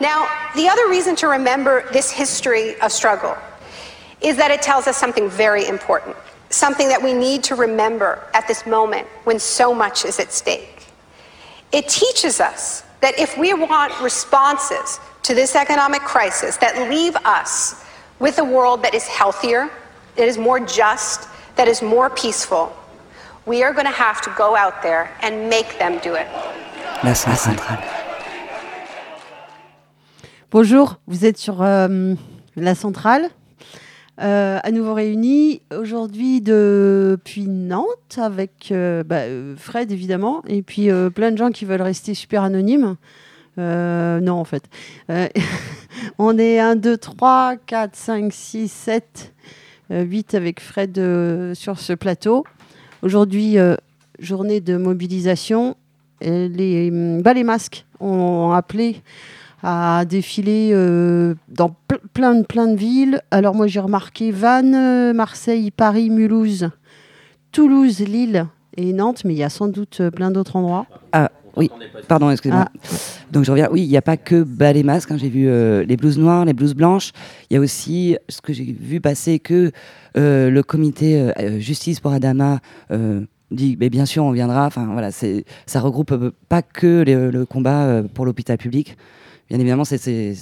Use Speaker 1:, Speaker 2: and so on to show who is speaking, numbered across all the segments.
Speaker 1: Now, the other reason to remember this history of struggle is that it tells us something very important, something that we need to remember at this moment when so much is at stake. It teaches us that if we want responses to this economic crisis that leave us with a world that is healthier, that is more just, that is more peaceful, we are going to have to go out there and make them do it.
Speaker 2: La centrale.
Speaker 3: Bonjour, vous êtes sur euh, la centrale, euh, à nouveau réunis aujourd'hui depuis Nantes avec euh, bah, Fred évidemment et puis plein de gens qui veulent rester super anonymes. Non en fait. On est 1, 2, 3, 4, 5, 6, 7, 8 avec Fred sur ce plateau. Aujourd'hui, journée de mobilisation. Les, bah, les masques ont appelé à défiler euh, dans ple- plein, de- plein de villes. Alors moi j'ai remarqué Vannes, euh, Marseille, Paris, Mulhouse, Toulouse, Lille et Nantes, mais il y a sans doute euh, plein d'autres endroits.
Speaker 2: Ah oui, pardon, excusez-moi.
Speaker 3: Ah.
Speaker 2: Donc je reviens. Oui, il n'y a pas que bas les masques. hein. J'ai vu euh, les blouses noires, les blouses blanches. Il y a aussi ce que j'ai vu passer que euh, le comité euh, justice pour Adama dit, mais bien sûr, on viendra. Enfin voilà, ça regroupe pas que les- le combat pour l'hôpital public. Bien évidemment, c'est-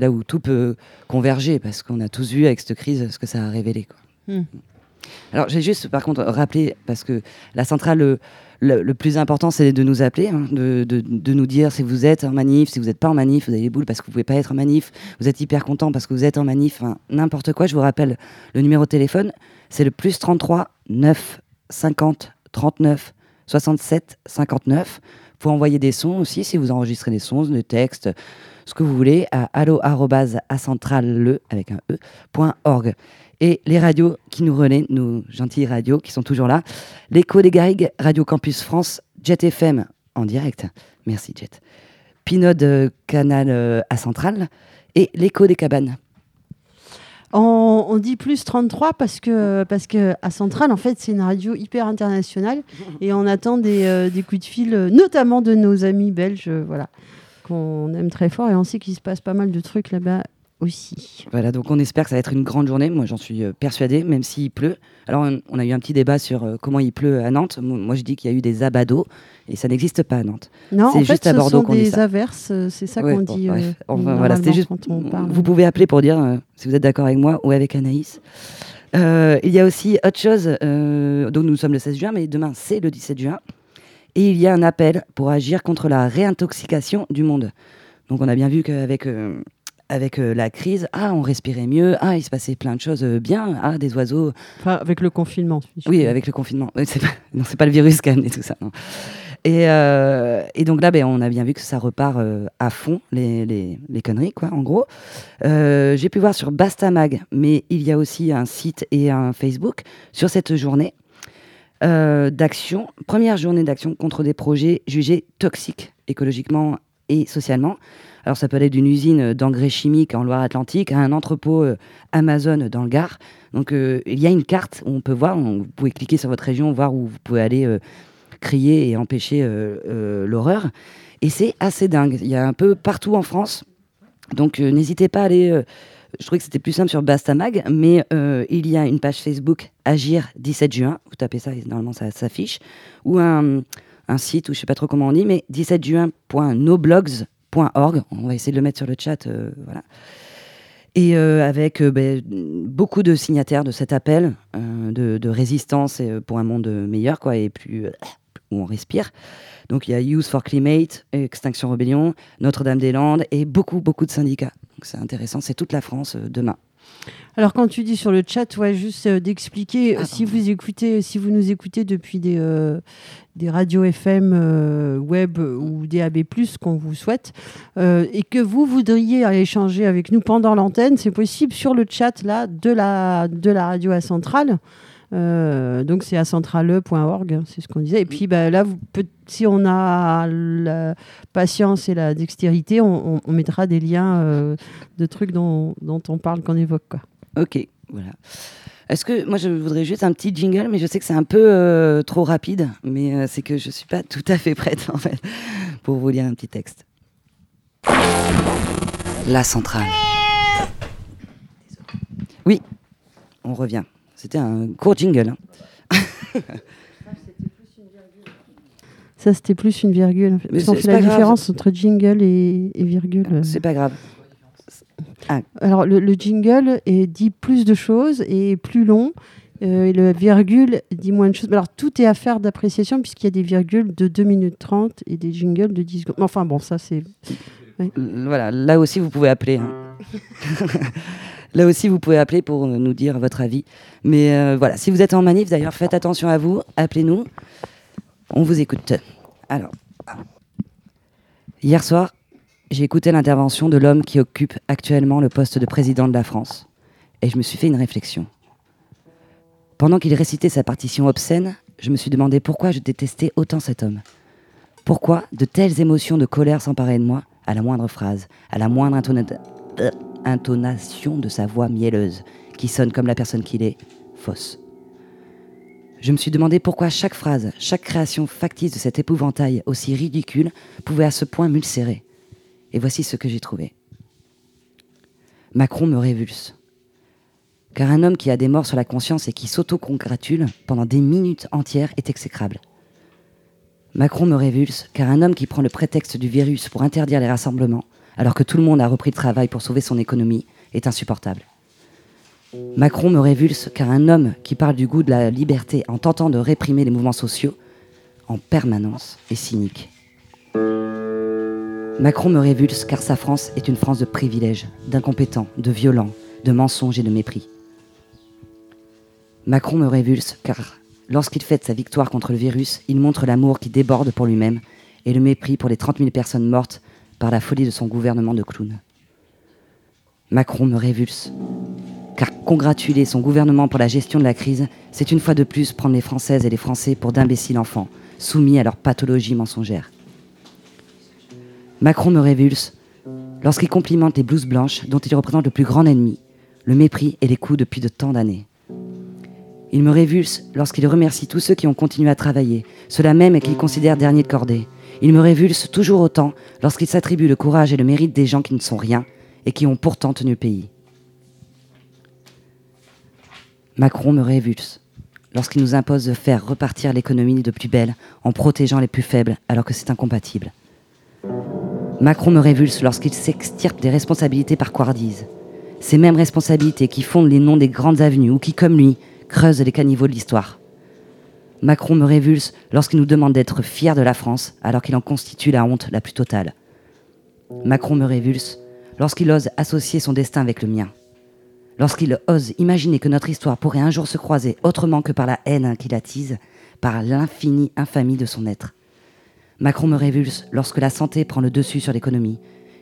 Speaker 2: là où tout peut converger parce qu'on a tous vu avec cette crise ce que ça a révélé. quoi.
Speaker 3: Hmm.
Speaker 2: Alors j'ai juste par contre rappelé parce que la centrale le, le- le plus important c'est de nous appeler, hein, de, de- de nous dire si vous êtes en manif, si vous n'êtes pas en manif, vous avez les boules parce que vous pouvez pas être en manif, vous êtes hyper content parce que vous êtes en manif, n'importe quoi. Je vous rappelle le numéro de téléphone, c'est le plus 33 9 50 39 67 59. Pour envoyer des sons aussi, si vous enregistrez des sons, des textes, ce que vous voulez, à allo@acentrale avec un e. Et les radios qui nous relaient, nos gentilles radios qui sont toujours là, l'écho des Garrigues, Radio Campus France, Jet FM en direct, merci Jet, Pinode euh, Canal euh, à Centrale et l'écho des cabanes.
Speaker 3: On, dit plus 33 parce que, parce que à Centrale, en fait, c'est une radio hyper internationale et on attend des, euh, des coups de fil, euh, notamment de nos amis belges, euh, voilà, qu'on aime très fort et on sait qu'il se passe pas mal de trucs là-bas aussi.
Speaker 2: Voilà, donc on espère que ça va être une grande journée. Moi, j'en suis euh, persuadée, même s'il pleut. Alors, on, a eu un petit débat sur euh, comment il pleut à Nantes. Mo- Moi, je dis qu'il y a eu des abados et ça n'existe pas à Nantes.
Speaker 3: Non,
Speaker 2: C'est juste à Bordeaux qu'on dit
Speaker 3: des averses, euh, c'est ça qu'on dit.
Speaker 2: voilà, c'était juste. Vous pouvez appeler pour dire si vous êtes d'accord avec moi ou avec Anaïs. Il y a aussi autre chose. donc, nous sommes le 16 juin, mais demain, c'est le 17 juin. Et il y a un appel pour agir contre la réintoxication du monde. Donc, on a bien vu qu'avec. Avec euh, la crise, ah, on respirait mieux, ah, il se passait plein de choses euh, bien, ah, des oiseaux,
Speaker 3: Enfin, avec le confinement. si
Speaker 2: oui, avec le confinement. C'est pas, non, c'est pas le virus qui a amené tout ça. non. Et, euh, et donc là, ben, on a bien vu que ça repart euh, à fond, les, les, les conneries, quoi, en gros. Euh, J'ai pu voir sur Bastamag, mais il y a aussi un site et un Facebook sur cette journée d'action, première journée d'action contre des projets jugés toxiques écologiquement et socialement. Alors ça peut aller d'une usine d'engrais chimiques en Loire-Atlantique à un entrepôt euh, Amazon dans le Gard. Donc euh, il y a une carte où on peut voir, vous pouvez cliquer sur votre région, voir où vous pouvez aller euh, crier et empêcher euh, euh, l'horreur. Et c'est assez dingue. Il y a un peu partout en France. Donc euh, n'hésitez pas à aller... euh, je trouvais que c'était plus simple sur Bastamag, mais euh, il y a une page Facebook Agir 17 juin. Vous tapez ça et normalement ça s'affiche. Ou un, un site, ou je sais pas trop comment on dit, mais 17juin.noblogs.org. On va essayer de le mettre sur le chat. euh, voilà. Et euh, avec euh, ben, beaucoup de signataires de cet appel de, de résistance pour un monde meilleur, quoi, et plus où on respire. Donc il y a Youth for Climate, Extinction Rebellion, Notre-Dame-des-Landes et beaucoup, beaucoup de syndicats. Donc c'est intéressant, c'est toute la France demain.
Speaker 3: Alors quand tu dis sur le chat, ouais, juste euh, d'expliquer
Speaker 2: Ah,
Speaker 3: euh, si vous écoutez, si vous nous écoutez depuis des euh, des radios FM euh, web ou DAB+ qu'on vous souhaite et que vous voudriez échanger avec nous pendant l'antenne, c'est possible sur le chat là de la de la radio à centrale. Euh, donc c'est à centrale.org, hein, c'est ce qu'on disait. Et puis bah, là, si on a la patience et la dextérité, on, mettra des liens euh, de trucs dont, on parle, qu'on évoque.
Speaker 2: Ok, voilà. Est-ce que moi je voudrais juste un petit jingle, mais je sais que c'est un peu euh, trop rapide, mais c'est que je suis pas tout à fait prête en fait pour vous lire un petit texte. La centrale. Oui, on revient. C'était un court jingle. hein.
Speaker 3: Ça, c'était plus une virgule.
Speaker 2: Mais c'est-
Speaker 3: fait
Speaker 2: c'est
Speaker 3: la
Speaker 2: pas grave.
Speaker 3: différence entre jingle et, et virgule.
Speaker 2: C'est pas grave.
Speaker 3: Alors, le, le jingle est, dit plus de choses et est plus long. euh, et le virgule dit moins de choses. Alors, tout est affaire d'appréciation puisqu'il y a des virgules de 2 minutes 30 et des jingles de 10 secondes. Enfin, bon, ça, c'est.
Speaker 2: Voilà, là aussi vous pouvez appeler. hein. là aussi vous pouvez appeler pour nous dire votre avis. Mais euh, voilà, si vous êtes en manif d'ailleurs, faites attention à vous, appelez-nous. On vous écoute. Alors, hier soir, j'ai écouté l'intervention de l'homme qui occupe actuellement le poste de président de la France. Et je me suis fait une réflexion. Pendant qu'il récitait sa partition obscène, je me suis demandé pourquoi je détestais autant cet homme. Pourquoi de telles émotions de colère s'emparaient de moi à la moindre phrase, à la moindre intona- euh, intonation de sa voix mielleuse, qui sonne comme la personne qu'il est, fausse Je me suis demandé pourquoi chaque phrase, chaque création factice de cet épouvantail aussi ridicule pouvait à ce point m'ulcérer. Et voici ce que j'ai trouvé. Macron me révulse. Car un homme qui a des morts sur la conscience et qui s'auto-congratule pendant des minutes entières est exécrable. Macron me révulse car un homme qui prend le prétexte du virus pour interdire les rassemblements, alors que tout le monde a repris le travail pour sauver son économie, est insupportable. Macron me révulse car un homme qui parle du goût de la liberté en tentant de réprimer les mouvements sociaux, en permanence, est cynique. Macron me révulse car sa France est une France de privilèges, d'incompétents, de violents, de mensonges et de mépris. Macron me révulse car Lorsqu'il fête sa victoire contre le virus, il montre l'amour qui déborde pour lui-même et le mépris pour les 30 000 personnes mortes par la folie de son gouvernement de clowns. Macron me révulse, car congratuler son gouvernement pour la gestion de la crise, c'est une fois de plus prendre les Françaises et les Français pour d'imbéciles enfants, soumis à leur pathologie mensongère. Macron me révulse lorsqu'il complimente les blouses blanches dont il représente le plus grand ennemi, le mépris et les coups depuis de tant d'années. Il me révulse lorsqu'il remercie tous ceux qui ont continué à travailler, ceux-là même qu'il considère derniers de cordée. Il me révulse toujours autant lorsqu'il s'attribue le courage et le mérite des gens qui ne sont rien et qui ont pourtant tenu le pays. Macron me révulse lorsqu'il nous impose de faire repartir l'économie de plus belle en protégeant les plus faibles alors que c'est incompatible. Macron me révulse lorsqu'il s'extirpe des responsabilités par couardise. Ces mêmes responsabilités qui fondent les noms des grandes avenues ou qui, comme lui, creuse les caniveaux de l'histoire. Macron me révulse lorsqu'il nous demande d'être fiers de la France alors qu'il en constitue la honte la plus totale. Macron me révulse lorsqu'il ose associer son destin avec le mien. Lorsqu'il ose imaginer que notre histoire pourrait un jour se croiser autrement que par la haine qu'il attise, par l'infinie infamie de son être. Macron me révulse lorsque la santé prend le dessus sur l'économie,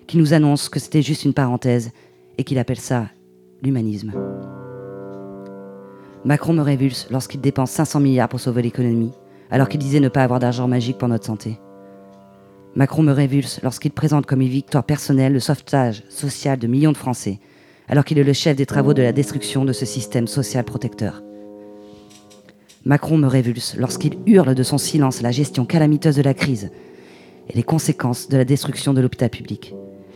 Speaker 2: qu'il nous annonce que c'était juste une parenthèse et qu'il appelle ça l'humanisme. Macron me révulse lorsqu'il dépense 500 milliards pour sauver l'économie, alors qu'il disait ne pas avoir d'argent magique pour notre santé. Macron me révulse lorsqu'il présente comme une victoire personnelle le sauvetage social de millions de Français, alors qu'il est le chef des travaux de la destruction de ce système social protecteur. Macron me révulse lorsqu'il hurle de son silence la gestion calamiteuse de la crise et les conséquences de la destruction de l'hôpital public.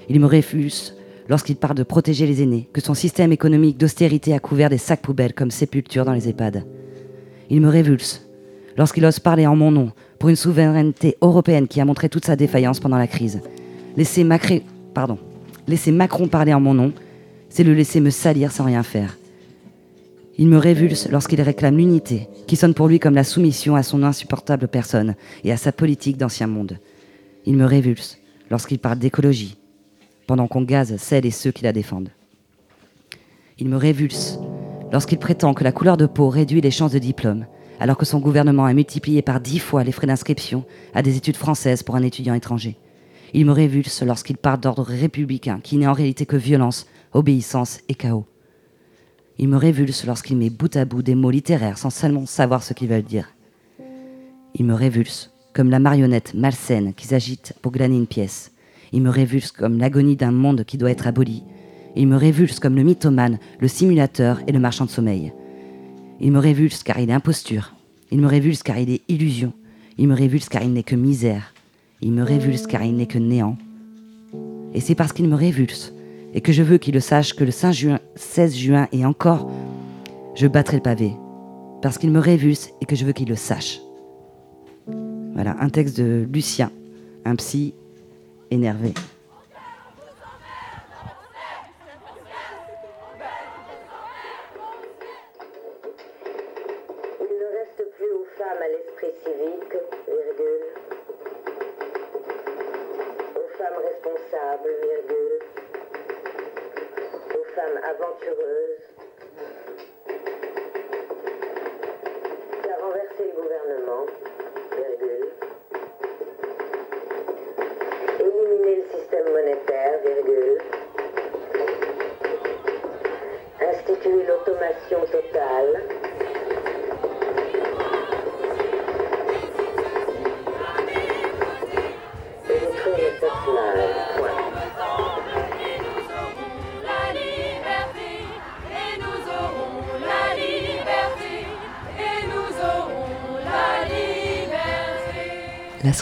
Speaker 2: Il me révulse lorsqu'il parle de protéger les aînés, que son système économique d'austérité a couvert des sacs poubelles comme sépultures dans les EHPAD. Il me révulse lorsqu'il ose parler en mon nom pour une souveraineté européenne qui a montré toute sa défaillance pendant la crise. Laisser, Macron parler en mon nom, c'est le laisser me salir sans rien faire. Il me révulse lorsqu'il réclame l'unité, qui sonne pour lui comme la soumission à son insupportable personne et à sa politique d'ancien monde. Il me révulse lorsqu'il parle d'écologie, pendant qu'on gaze celles et ceux qui la défendent. Il me révulse lorsqu'il prétend que la couleur de peau réduit les chances de diplôme, alors que son gouvernement a multiplié par dix fois les frais d'inscription à des études françaises pour un étudiant étranger. Il me révulse lorsqu'il parle d'ordre républicain, qui n'est en réalité que violence, obéissance et chaos. Il me révulse lorsqu'il met bout à bout des mots littéraires sans seulement savoir ce qu'ils veulent dire. Il me révulse comme la marionnette malsaine qui s'agite pour glaner une pièce. Il me révulse comme l'agonie d'un monde qui doit être aboli. Il me révulse comme le mythomane, le simulateur et le marchand de sommeil. Il me révulse car il est imposture. Il me révulse car il est illusion. Il me révulse car il n'est que misère. Il me révulse car il n'est que néant. Et c'est parce qu'il me révulse et que je veux qu'il le sache que le 5 juin, 16 juin et encore, je battrai le pavé parce qu'il me révulse et que je veux qu'il le sache. Voilà, un texte de Lucien, un psy énervé.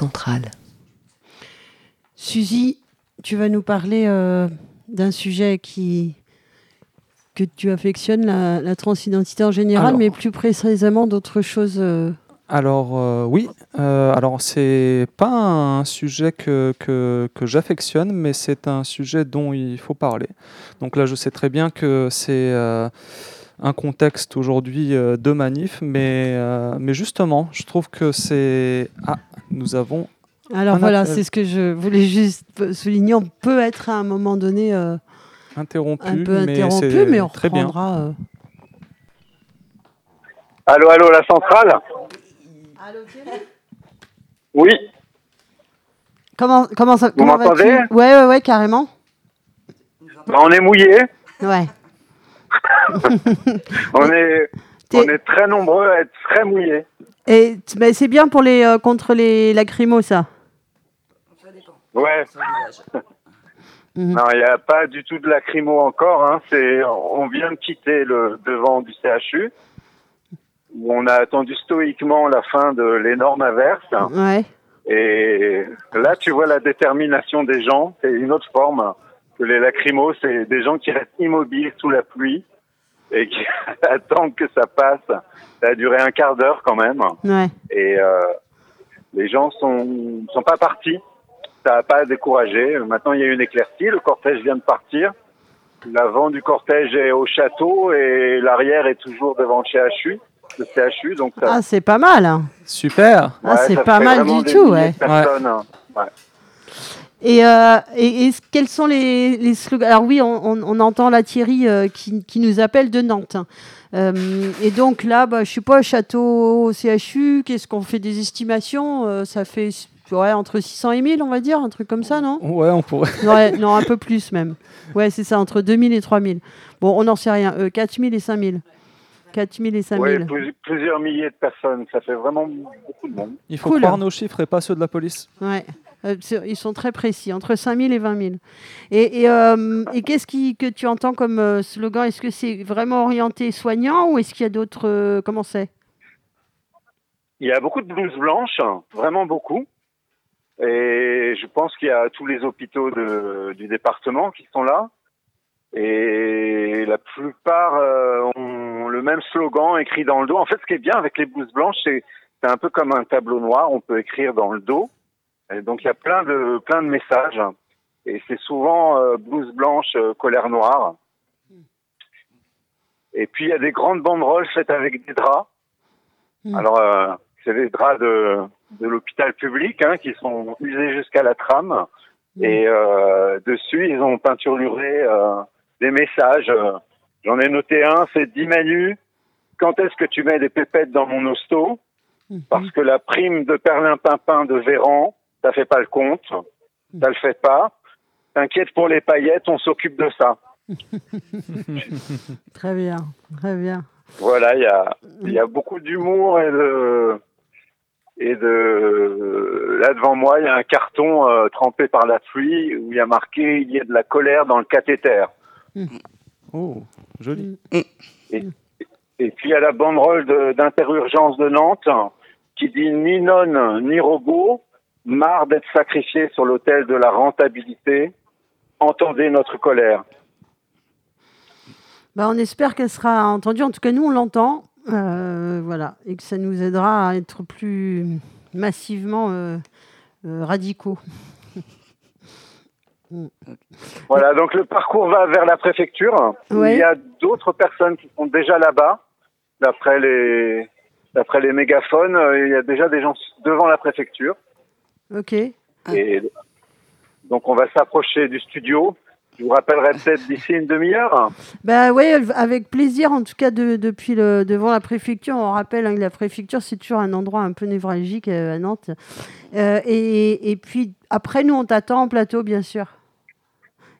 Speaker 4: Centrale.
Speaker 3: Suzy, tu vas nous parler euh, d'un sujet qui que tu affectionnes, la, la transidentité en général,
Speaker 5: Alors.
Speaker 3: mais plus précisément d'autres choses. euh,
Speaker 5: Alors euh, oui, euh, alors c'est pas un sujet que, que, que j'affectionne, mais c'est un sujet dont il faut parler. Donc là, je sais très bien que c'est euh, un contexte aujourd'hui euh, de manif, mais, euh, mais justement, je trouve que c'est... Ah, nous avons...
Speaker 3: Alors voilà, c'est ce que je voulais juste souligner. On peut être à un moment donné euh,
Speaker 5: interrompu,
Speaker 3: un peu
Speaker 5: mais
Speaker 3: interrompu, mais on
Speaker 5: très bien.
Speaker 3: reprendra. euh.
Speaker 6: Allô, allô, la centrale Oui,
Speaker 3: Comment, comment ça comment vas-tu
Speaker 6: m'entendez?
Speaker 3: Ouais, ouais, ouais, carrément.
Speaker 6: bah, on est mouillé,
Speaker 3: Ouais.
Speaker 6: on est,
Speaker 3: T'es-
Speaker 6: on est très nombreux à être très mouillés.
Speaker 3: Et c'est bien pour les euh, contre les lacrymos, ça.
Speaker 6: Ouais. Non, il n'y a pas du tout de lacrymo encore. Hein. C'est, on vient de quitter le devant du CHU, où on a attendu stoïquement la fin de l'énorme averse.
Speaker 3: Ouais.
Speaker 6: Et là, tu vois la détermination des gens. C'est une autre forme que les lacrymos. C'est des gens qui restent immobiles sous la pluie et qui attendent que ça passe. Ça a duré un quart d'heure quand même.
Speaker 3: Ouais.
Speaker 6: Et euh, les gens sont sont pas partis. Ça n'a pas découragé. Maintenant, il y a une éclaircie. Le cortège vient de partir. L'avant du cortège est au château et l'arrière est toujours devant le CHU. Le CHU, donc ça,
Speaker 3: Ah, c'est pas mal. hein.
Speaker 5: Super
Speaker 3: Ah,
Speaker 6: ouais,
Speaker 3: c'est pas mal du tout, ouais.
Speaker 6: personnes, hein. Ouais.
Speaker 3: Et, euh, et, et quels sont les, les slogans? Alors oui, on, on- on entend la Thierry euh, qui, qui nous appelle de Nantes. Euh, et donc là, bah, je sais pas, château au CHU, qu'est-ce qu'on fait des estimations? Euh, Ça fait ouais, entre 600 et 1000, on va dire, un truc comme ça, non?
Speaker 5: Ouais, on pourrait...
Speaker 3: Ouais, non, un peu plus même. Ouais, c'est ça, entre 2000 et 3000. Bon, on n'en sait rien. Euh, 4000 et 5000. 4000 et 5000.
Speaker 6: Ouais, plus- plusieurs milliers de personnes. Ça fait vraiment beaucoup de monde.
Speaker 5: Il faut
Speaker 3: Cool.
Speaker 5: croire nos chiffres et pas ceux de la police.
Speaker 3: Ouais. Euh, ils sont très précis, entre 5000 et 20 000. Et, et, euh, et qu'est-ce que tu entends comme euh, slogan? Est-ce que c'est vraiment orienté soignant ou est-ce qu'il y a d'autres. comment c'est?
Speaker 6: Il y a beaucoup de blouses blanches, vraiment beaucoup. Et je pense qu'il y a tous les hôpitaux du département qui sont là. Et la plupart ont le même slogan écrit dans le dos. En fait, ce qui est bien avec les blouses blanches, c'est un peu comme un tableau noir. On peut écrire dans le dos. Et donc il y a plein de plein de messages. Et c'est souvent euh, blouse blanche, euh, colère noire. Et puis il y a des grandes banderoles faites avec des draps.
Speaker 3: Mm.
Speaker 6: Alors euh, c'est des draps de, de l'hôpital public hein, qui sont usés jusqu'à la trame. Et euh, dessus, ils ont peinturluré euh, des messages. J'en ai noté un, c'est dit Manu, quand est-ce que tu mets des pépettes dans mon hosto? Parce que la prime de perlimpinpin de Véran, ça fait pas le compte, ça le fait pas. T'inquiète pour les paillettes, on s'occupe de ça.
Speaker 3: Très bien, très bien.
Speaker 6: Voilà, il y a, il y a beaucoup d'humour et de et de là devant moi, il y a un carton euh, trempé par la pluie où il y a marqué il y a de la colère dans le cathéter.
Speaker 5: Oh, joli.
Speaker 6: Et puis il y a la banderole de- d'interurgence de Nantes qui dit ni nonne ni robot, marre d'être sacrifié sur l'autel de la rentabilité, entendez notre colère.
Speaker 3: Bah, on espère qu'elle sera entendue. En tout cas, nous, on l'entend. euh, voilà. Et que ça nous aidera à être plus massivement euh, euh, radicaux.
Speaker 6: Voilà, donc le parcours va vers la préfecture.
Speaker 3: Ouais.
Speaker 6: Il y a d'autres personnes qui sont déjà là-bas. D'après les, d'après les mégaphones, il y a déjà des gens devant la préfecture.
Speaker 3: Ok.
Speaker 6: Et donc on va s'approcher du studio. Je vous rappellerai peut-être d'ici une demi-heure.
Speaker 3: Bah ouais, avec plaisir. En tout cas, de- depuis le devant la préfecture, on rappelle hein, que la préfecture c'est toujours un endroit un peu névralgique euh, à Nantes. Euh, et, et puis après, nous on t'attend en plateau, bien sûr.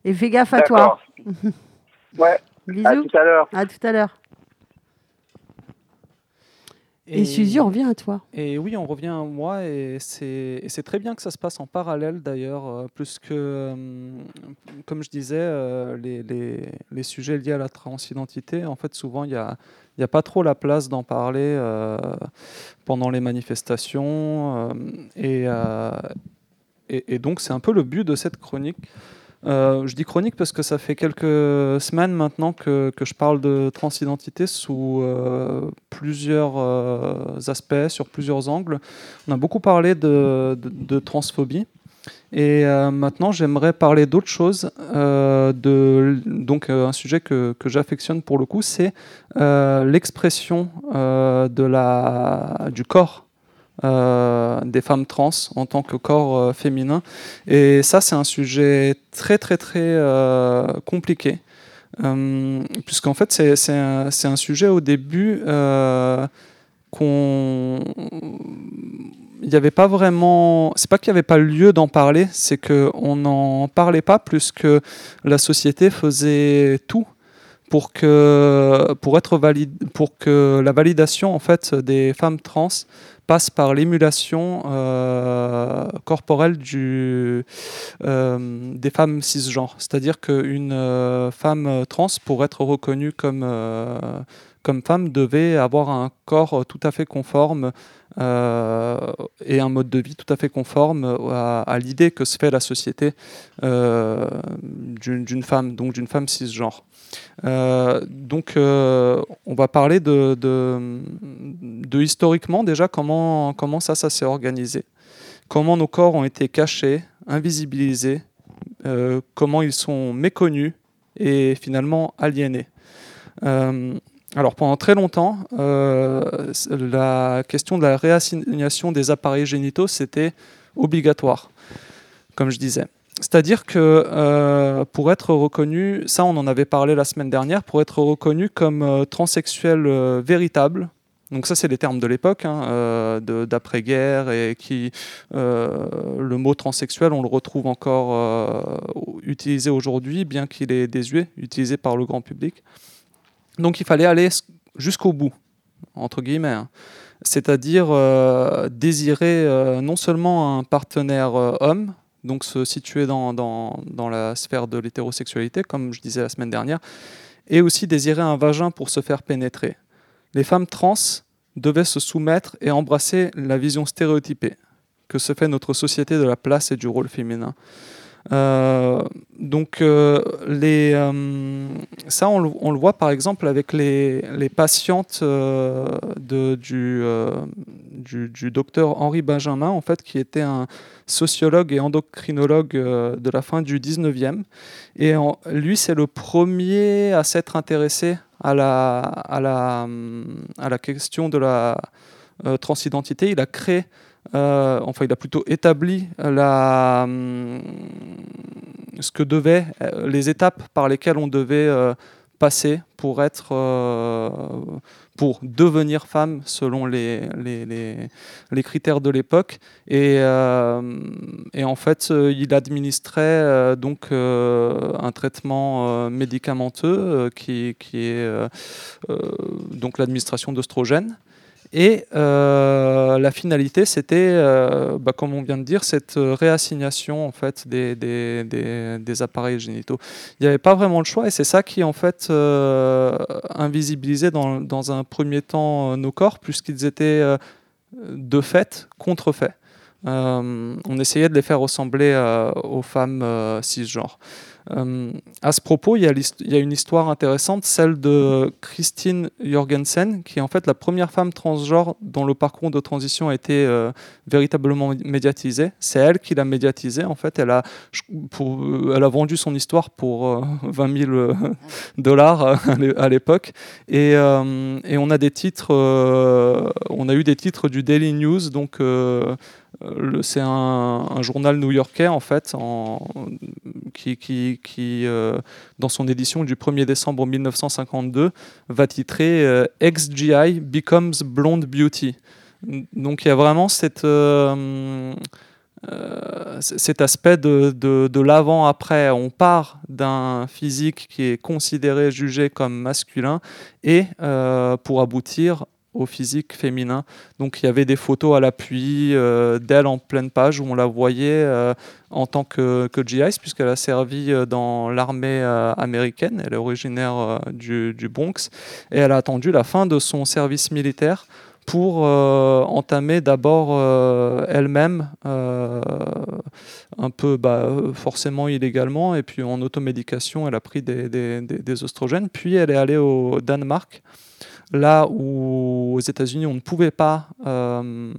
Speaker 3: Et fais gaffe à toi.
Speaker 6: Ouais, à
Speaker 3: Bisous.
Speaker 6: tout à l'heure.
Speaker 3: À tout à l'heure. Et, Suzy, on revient à toi.
Speaker 5: Et oui, on revient à moi et c'est et très bien que ça se passe en parallèle d'ailleurs, euh, plus que, euh, comme je disais, euh, les, les- les sujets liés à la transidentité, en fait, souvent, il n'y a, il y a pas trop la place d'en parler euh, pendant les manifestations. et, et, et donc, c'est un peu le but de cette chronique. Euh, je dis chronique parce que ça fait quelques semaines maintenant que, je parle de transidentité sous euh, plusieurs euh, aspects, sur plusieurs angles. On a beaucoup parlé de, transphobie. Et maintenant, j'aimerais parler d'autre chose. de, donc, un sujet que, j'affectionne pour le coup, c'est l'expression du corps euh, des femmes trans en tant que corps euh, féminin. Et ça, c'est un sujet très, très, très euh, compliqué. Puisqu'en fait, c'est un, un sujet au début qu'on. Il n'y avait pas vraiment. C'est pas qu'il n'y avait pas lieu d'en parler, c'est qu'on n'en parlait pas plus que la société faisait tout pour que pour être valide pour que la validation en fait des femmes trans passe par l'émulation euh, corporelle du, euh, des femmes cisgenres. C'est-à-dire qu'une euh, femme trans, pour être reconnue comme, comme femme, devait avoir un corps tout à fait conforme euh, et un mode de vie tout à fait conforme à, à l'idée que se fait la société euh, d'une femme, donc d'une femme cisgenre. Euh, donc, euh, on va parler de, historiquement déjà comment, comment ça, ça s'est organisé. Comment nos corps ont été cachés, invisibilisés, euh, comment ils sont méconnus et finalement aliénés. Alors pendant très longtemps, euh, la question de la réassignation des appareils génitaux, c'était obligatoire, comme je disais. C'est-à-dire que euh, pour être reconnu, ça on en avait parlé la semaine dernière, pour être reconnu comme euh, transsexuel véritable, donc ça c'est les termes de l'époque, hein, d'après-guerre, et qui le mot transsexuel on le retrouve encore utilisé aujourd'hui, bien qu'il est désuet, utilisé par le grand public. Donc il fallait aller jusqu'au bout, entre guillemets. hein. C'est-à-dire euh, désirer euh, non seulement un partenaire euh, homme, donc se situer dans la sphère de l'hétérosexualité, comme je disais la semaine dernière, et aussi désirer un vagin pour se faire pénétrer. Les femmes trans devaient se soumettre et embrasser la vision stéréotypée que se fait notre société de la place et du rôle féminin. Euh, donc euh, euh, ça, on le, voit par exemple avec les, patientes du, docteur Henri Benjamin, en fait, qui était un sociologue et endocrinologue de la fin du 19e. Et lui, c'est le premier à s'être intéressé à la, à la, question de la transidentité. Il a créé, euh, enfin, il a plutôt établi hum, ce que devaient, euh, les étapes par lesquelles on devait euh, passer pour être, pour devenir femme selon les, critères de l'époque. Et, en fait, il administrait donc un traitement médicamenteux qui, qui est donc l'administration d'oestrogènes. Et euh, la finalité, c'était, euh, bah, comme on vient de dire, cette euh, réassignation en fait des, appareils génitaux. Il n'y avait pas vraiment le choix, et c'est ça qui en fait invisibilisait dans, un premier temps nos corps, puisqu'ils étaient de fait contrefaits. On essayait de les faire ressembler aux femmes cisgenres. Euh, à ce propos, il y, a une histoire intéressante, celle de Christine Jorgensen, qui est en fait la première femme transgenre dont le parcours de transition a été euh, véritablement médiatisé. C'est elle qui l'a médiatisé. En fait, elle a, euh, vendu son histoire pour euh, 20 000 euh, dollars euh, à l'é- à l'époque. Et, on a eu des titres du Daily News, donc c'est un, journal new-yorkais en fait, qui, qui, euh, dans son édition du 1er décembre 1952, va titrer euh, Ex-GI becomes blonde beauty. Donc il y a vraiment euh, euh, cet aspect de, de, l'avant-après. On part d'un physique qui est considéré, jugé comme masculin, et euh, pour aboutir au physique féminin. Donc il y avait des photos à l'appui euh, d'elle en pleine page où on la voyait euh, en tant que, que puisqu'elle a servi euh, dans l'armée américaine. Elle est originaire du, du Bronx et elle a attendu la fin de son service militaire pour entamer d'abord elle-même, un peu bah, forcément illégalement, et puis en automédication, elle a pris des, des, des- des oestrogènes, puis elle est allée au Danemark, là où aux États-Unis on ne pouvait pas euh,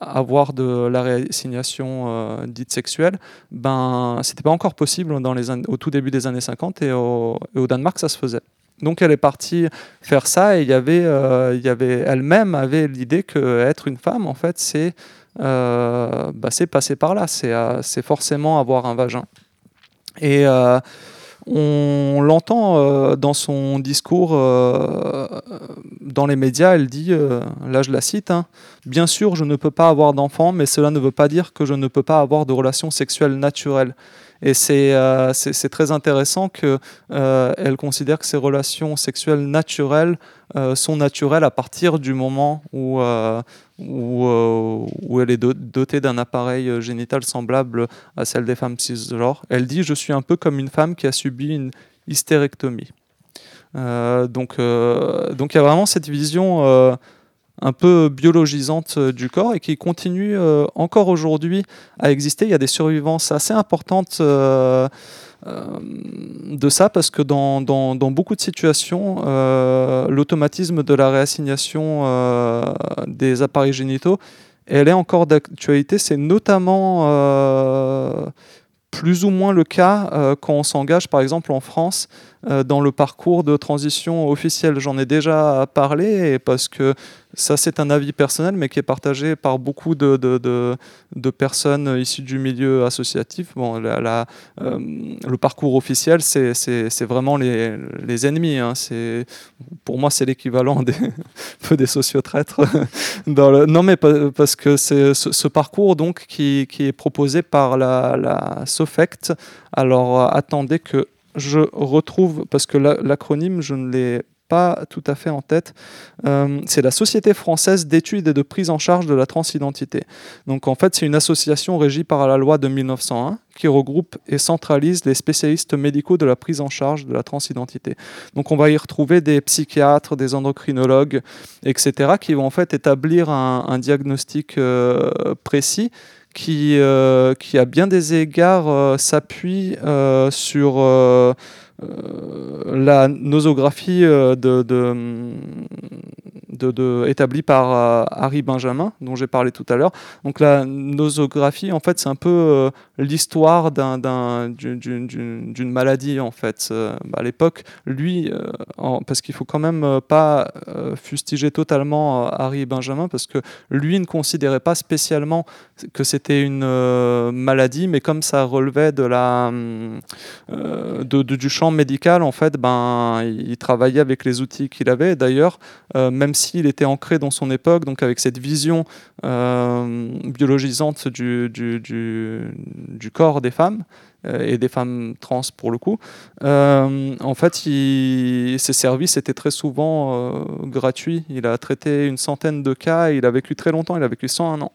Speaker 5: avoir de la réassignation euh, dite sexuelle, ben c'était pas encore possible dans les au tout début des années 50 et au, Danemark ça se faisait. Donc elle est partie faire ça et il y avait, euh, elle-même avait l'idée que être une femme en fait c'est euh, bah, passer par là, c'est euh, forcément avoir un vagin. Et on l'entend euh, dans son discours euh, dans les médias, elle dit, euh, là je la cite, hein, Bien sûr je ne peux pas avoir d'enfant, mais cela ne veut pas dire que je ne peux pas avoir de relations sexuelles naturelles. Et c'est euh, c'est- très intéressant qu'elle elle considère que ces relations sexuelles naturelles euh, sont naturelles à partir du moment où, euh, euh, elle est do- dotée d'un appareil euh, génital semblable à celle des femmes cisgenres. Elle dit Je suis un peu comme une femme qui a subi une hystérectomie. Euh, donc, euh, il y a vraiment cette vision euh, un peu biologisante euh, du corps et qui continue euh, encore aujourd'hui à exister. Il y a des survivances assez importantes euh, de ça parce que dans, beaucoup de situations, l'automatisme de la réassignation des appareils génitaux, elle est encore d'actualité. C'est notamment plus ou moins le cas quand on s'engage, par exemple en France, dans le parcours de transition officielle. J'en ai déjà parlé parce que ça, c'est un avis personnel, mais qui est partagé par beaucoup de, personnes issues du milieu associatif. Bon, euh, le parcours officiel, c'est vraiment les, ennemis. hein. Pour moi, c'est l'équivalent des, peu des sociotraîtres. Non, mais pa- parce que c'est ce, parcours donc, qui, est proposé par la, SOFECT. Alors, euh, attendez que je retrouve, parce que la- l'acronyme, je ne l'ai pas tout à fait en tête. Euh, c'est la Société française d'études et de prise en charge de la transidentité. Donc en fait, c'est une association régie par la loi de 1901 qui regroupe et centralise les spécialistes médicaux de la prise en charge de la transidentité. Donc on va y retrouver des psychiatres, des endocrinologues, etc., qui vont en fait établir un, un diagnostic euh, précis qui, euh, qui à bien des égards euh, s'appuie euh, sur euh, euh, la nosographie de, de, établie par euh, Harry Benjamin, dont j'ai parlé tout à l'heure. Donc la nosographie, en fait, c'est un peu euh, l'histoire d'un- d'un- d'une- maladie, en fait. Euh, bah, à l'époque, lui, parce qu'il faut quand même pas fustiger totalement Harry Benjamin, parce que lui ne considérait pas spécialement que c'était une maladie, mais comme ça relevait de la, du champ médical, en fait, ben, il, il travaillait avec les outils qu'il avait. D'ailleurs, même s'il était ancré dans son époque, donc avec cette vision euh, biologisante du, corps des femmes, euh, et des femmes trans pour le coup, euh, en fait, ses services étaient très souvent gratuits. Il a traité une centaine de cas, et il a vécu très longtemps, il a vécu 101 ans.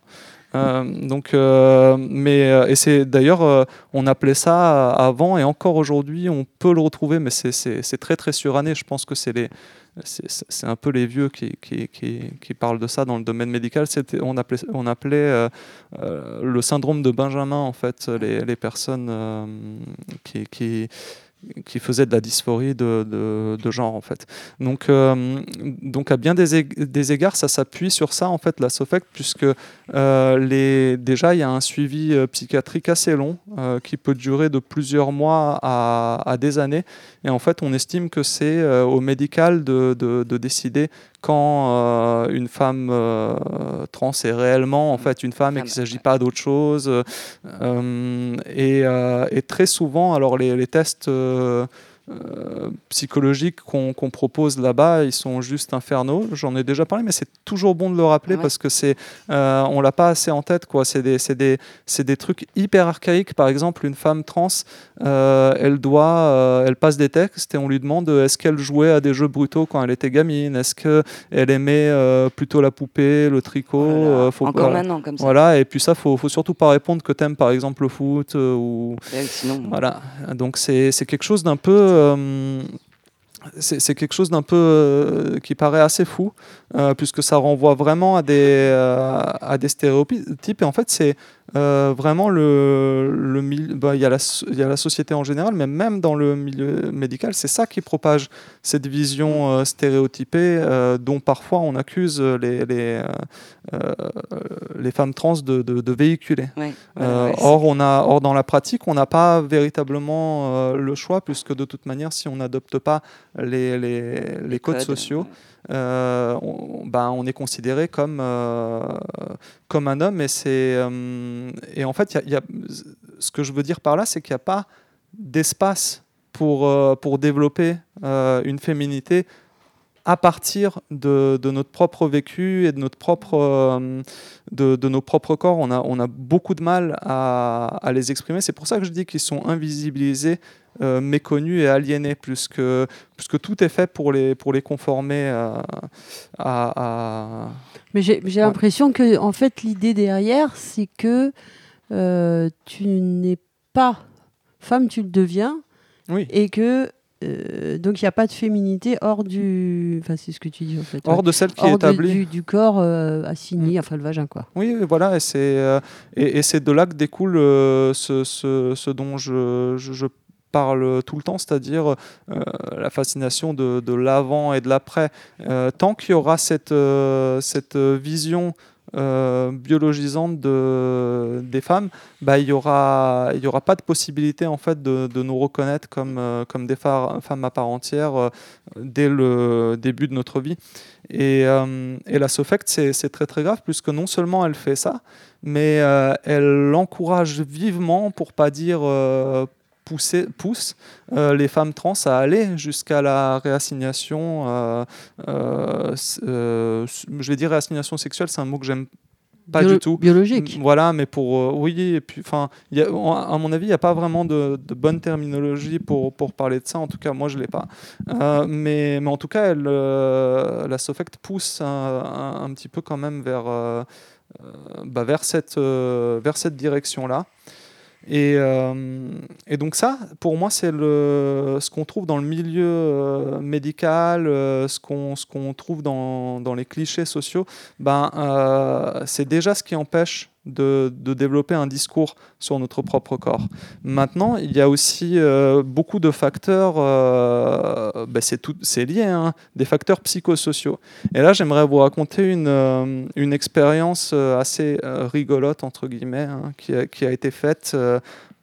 Speaker 5: Donc, mais et c'est d'ailleurs, on appelait ça avant et encore aujourd'hui, on peut le retrouver, mais c'est très très suranné. Je pense que c'est les c'est- un peu les vieux qui, parlent de ça dans le domaine médical. On appelait, on appelait euh, euh, le syndrome de Benjamin, en fait, les, les personnes euh, qui, qui, faisaient de la dysphorie de, de, de genre, en fait. Donc, euh, donc à bien des, des égards, ça s'appuie sur ça, en fait, la SOFEC, puisque euh, les, déjà, il y a un suivi euh, psychiatrique assez long, qui peut durer de plusieurs mois à, à des années. Et en fait, on estime que c'est au médical de- de décider quand euh, une femme euh, trans est réellement en fait une femme et qu'il ne s'agit pas d'autre chose. Euh, et, et très souvent, alors les, les tests euh, psychologiques qu'on propose là-bas, ils sont juste infernaux. J'en ai déjà parlé, mais c'est toujours bon de le rappeler
Speaker 2: Ouais.
Speaker 5: parce que c'est, euh, on l'a pas assez en tête, quoi. C'est des, c'est des, des trucs hyper archaïques. Par exemple, une femme trans, euh, elle doit, elle passe des textes et on lui demande est-ce qu'elle jouait à des jeux brutaux quand elle était gamine, est-ce que elle aimait plutôt la poupée, le tricot.
Speaker 2: Voilà.
Speaker 5: euh, faut
Speaker 2: Encore maintenant, comme ça.
Speaker 5: Voilà, et puis ça, faut, faut surtout pas répondre que t'aimes par exemple le foot ou
Speaker 2: Sinon,
Speaker 5: voilà. Donc c'est c'est quelque chose d'un peu euh, c'est quelque chose d'un peu euh, qui paraît assez fou euh, puisque ça renvoie vraiment à des stéréotypes. Et en fait c'est euh, vraiment le bah, il y a la so- il y a la société en général mais même dans le milieu médical c'est ça qui propage cette vision euh, stéréotypée euh, dont parfois on accuse les les, les femmes trans de, de, de véhiculer.
Speaker 2: ouais, ouais, ouais,
Speaker 5: or, on a, or, dans la pratique, on n'a pas véritablement le choix, puisque de toute manière, si on n'adopte pas les, les, les
Speaker 2: les
Speaker 5: codes, sociaux, euh, on, ben, on est considéré comme, euh, comme un homme. Et, euh, et en fait, ce que je veux dire par là, c'est qu'il n'y a pas d'espace pour, pour développer une féminité à partir de, de notre propre vécu et de, notre propre, euh, de, de nos propres corps. On a, on a beaucoup de mal à, à les exprimer. C'est pour ça que je dis qu'ils sont invisibilisés, euh, méconnus et aliénés, plus que, plus que tout est fait pour les, pour les conformer euh, à, à-
Speaker 3: Mais j'ai j'ai
Speaker 5: Ouais.
Speaker 3: l'impression que, en fait, l'idée derrière, c'est que euh, tu n'es pas femme, tu le deviens,
Speaker 5: Oui.
Speaker 3: et que euh, donc il n'y a pas de féminité hors du. Enfin, c'est ce que tu dis en fait.
Speaker 5: hors
Speaker 3: ouais.
Speaker 5: de celle qui
Speaker 3: Hors
Speaker 5: est établie.
Speaker 3: du, du corps euh, assigné, enfin le vagin quoi.
Speaker 5: Oui, voilà, et c'est euh, et, et c'est de là que découle ce, ce, ce dont je, je, je parle tout le temps, c'est-à-dire euh, la fascination de, de l'avant et de l'après. Euh, tant qu'il y aura cette, euh, cette vision euh, biologisante de, des femmes, bah, il n'y aura, y aura pas de possibilité en fait, de, de nous reconnaître comme, euh, comme des femmes à part entière euh, dès le début de notre vie. Et, euh, et la SOFECT, c'est très très grave, puisque non seulement elle fait ça, mais elle encourage vivement, pour pas dire pousser, pousse euh, les femmes trans à aller jusqu'à la réassignation. euh, euh, je vais dire réassignation sexuelle, c'est un mot que j'aime pas
Speaker 3: Bio-
Speaker 5: du tout.
Speaker 3: Biologique.
Speaker 5: Voilà, mais pour euh, oui, et puis enfin, à mon avis, il n'y a pas vraiment de, de bonne terminologie pour, pour parler de ça. En tout cas, moi, je l'ai pas. Euh, mais, mais en tout cas, elle, euh, la SOFECT pousse un, un- un petit peu quand même vers, bah, vers cette, vers cette direction-là. Et, euh, et donc ça, pour moi, c'est ce qu'on trouve dans le milieu euh, médical, euh, ce qu'on trouve dans, dans les clichés sociaux, ben, c'est déjà ce qui empêche de, développer un discours sur notre propre corps. Maintenant, il y a aussi euh, beaucoup de facteurs, euh, ben, c'est lié, hein, des facteurs psychosociaux. Et là, j'aimerais vous raconter une, euh, expérience assez rigolote, entre guillemets, hein, qui, a, été faite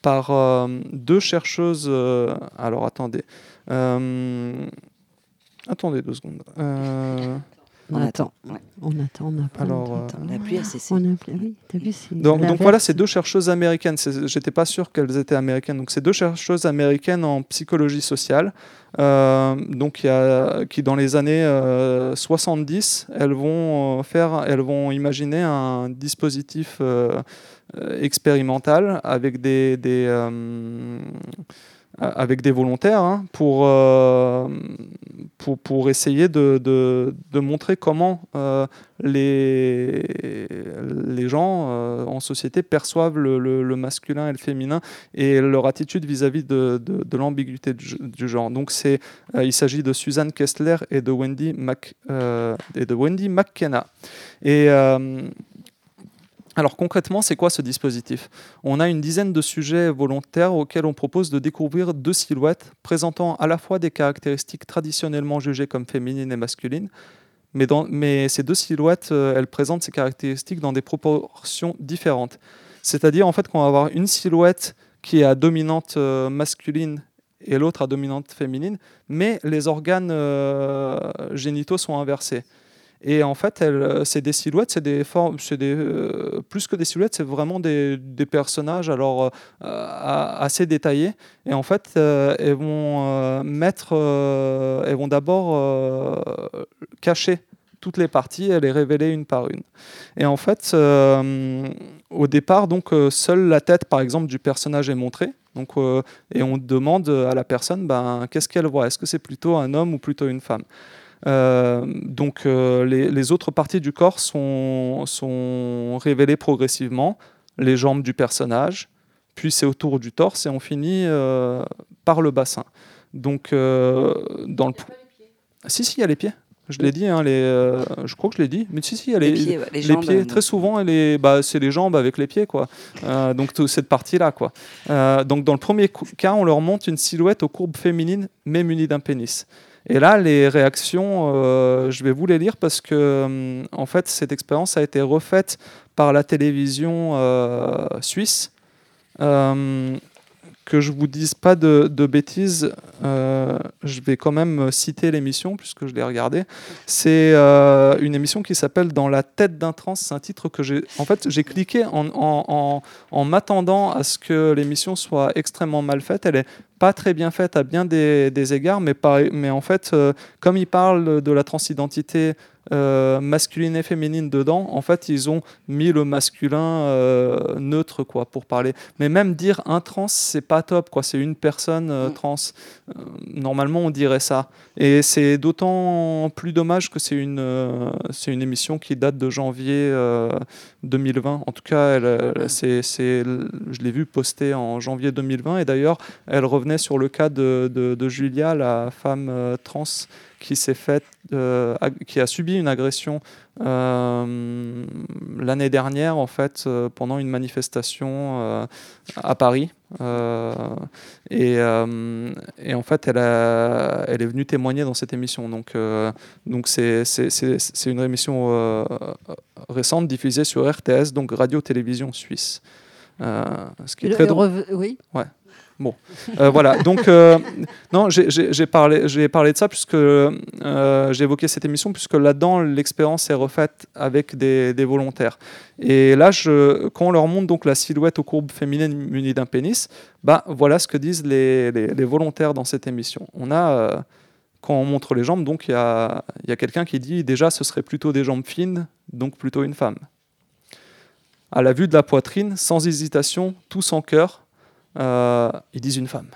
Speaker 5: par deux chercheuses. alors, attendez. Attendez deux secondes. Euh,
Speaker 3: On,
Speaker 2: On
Speaker 3: attend.
Speaker 2: attend, ouais.
Speaker 3: On attend. On a pas
Speaker 5: Alors, euh,
Speaker 2: On à cesser.
Speaker 3: On a oui, t'as vu, c'est
Speaker 5: donc, voilà, ces deux chercheuses américaines. C'est- J'étais pas sûr qu'elles étaient américaines. Donc ces deux chercheuses américaines en psychologie sociale, euh, donc y a, qui dans les années euh, 70, elles vont euh, faire, elles vont imaginer un dispositif euh, euh, expérimental avec des, des, euh, avec des volontaires hein, pour, euh, pour, pour, essayer de, de, montrer comment euh, les, les gens euh, en société perçoivent le, masculin et le féminin et leur attitude vis-à-vis -vis de, de l'ambiguïté du, du, genre. Donc c'est, il s'agit de Suzanne Kessler et de Wendy, Mac, et de Wendy McKenna. Et alors concrètement, c'est quoi ce dispositif? On a une dizaine de sujets volontaires auxquels on propose de découvrir deux silhouettes présentant à la fois des caractéristiques traditionnellement jugées comme féminines et masculines, mais, ces deux silhouettes, euh, elles présentent ces caractéristiques dans des proportions différentes. C'est-à-dire en fait qu'on va avoir une silhouette qui est à dominante euh, masculine et l'autre à dominante féminine, mais les organes euh, génitaux sont inversés. Et en fait, euh, c'est des silhouettes, c'est des formes, c'est euh, plus que des silhouettes, c'est vraiment des, personnages alors euh, assez détaillés. Et en fait, elles vont mettre, elles vont d'abord cacher toutes les parties et les révéler une par une. Et en fait, au départ, donc seule la tête, par exemple, du personnage est montrée. Donc, et on demande à la personne, ben, qu'est-ce qu'elle voit? Est-ce que c'est plutôt un homme ou plutôt une femme? Donc euh, les, les, autres parties du corps sont, sont révélées progressivement, les jambes du personnage, puis c'est autour du torse et on finit euh, par le bassin. Donc dans le... Si, si, il y a les pieds. Je l'ai dit, hein, les, euh, je crois que je l'ai dit, mais si, si, il y a les,
Speaker 2: les pieds. Ouais, les
Speaker 5: les
Speaker 2: jambes,
Speaker 5: pieds
Speaker 2: euh,
Speaker 5: très souvent, les, bah, c'est les jambes avec les pieds, quoi. Euh, donc toute cette partie-là, quoi. Euh, donc dans le premier cas, on leur montre une silhouette aux courbes féminines, mais munie d'un pénis. Et là, les réactions, euh, je vais vous les lire parce que, en fait, cette expérience a été refaite par la télévision euh, suisse. Que je vous dise pas de, bêtises, euh, je vais quand même citer l'émission puisque je l'ai regardée. C'est euh, une émission qui s'appelle Dans la tête d'un trans. C'est un titre que j'ai, en fait, j'ai cliqué en, en, en, en m'attendant à ce que l'émission soit extrêmement mal faite. Elle est pas très bien faite à bien des, des égards, mais, par, mais en fait, euh, comme il parle de la transidentité euh, masculine et féminine dedans, en fait, ils ont mis le masculin euh, neutre, quoi, pour parler. Mais même dire un trans, c'est pas top, quoi. C'est une personne euh, trans. Euh, normalement, on dirait ça. Et c'est d'autant plus dommage que c'est une, c'est une émission qui date de janvier 2020. En tout cas, elle, c'est, c'est, je l'ai vu postée en janvier 2020. Et d'ailleurs, elle revenait sur le cas de, de, de Julia, la femme trans qui s'est fait, euh, qui a subi une agression euh, l'année dernière en fait euh, pendant une manifestation à Paris. Et, et, en fait, elle, a, elle est venue témoigner dans cette émission. Donc, donc c'est, c'est, c'est une émission récente diffusée sur RTS, donc Radio-Télévision Suisse. ce qui est très drôle.
Speaker 3: Oui.
Speaker 5: Ouais. Bon, euh, voilà. Donc, euh, non, j'ai parlé, j'ai parlé de ça puisque euh, j'ai évoqué cette émission puisque là-dedans l'expérience est refaite avec des, volontaires. Et là, je, quand on leur montre donc la silhouette aux courbes féminines munies d'un pénis, bah voilà ce que disent les, volontaires dans cette émission. On a euh, quand on montre les jambes, donc il y a, y a quelqu'un qui dit déjà ce serait plutôt des jambes fines, donc plutôt une femme. À la vue de la poitrine, sans hésitation, tout sans cœur, ils disent une femme.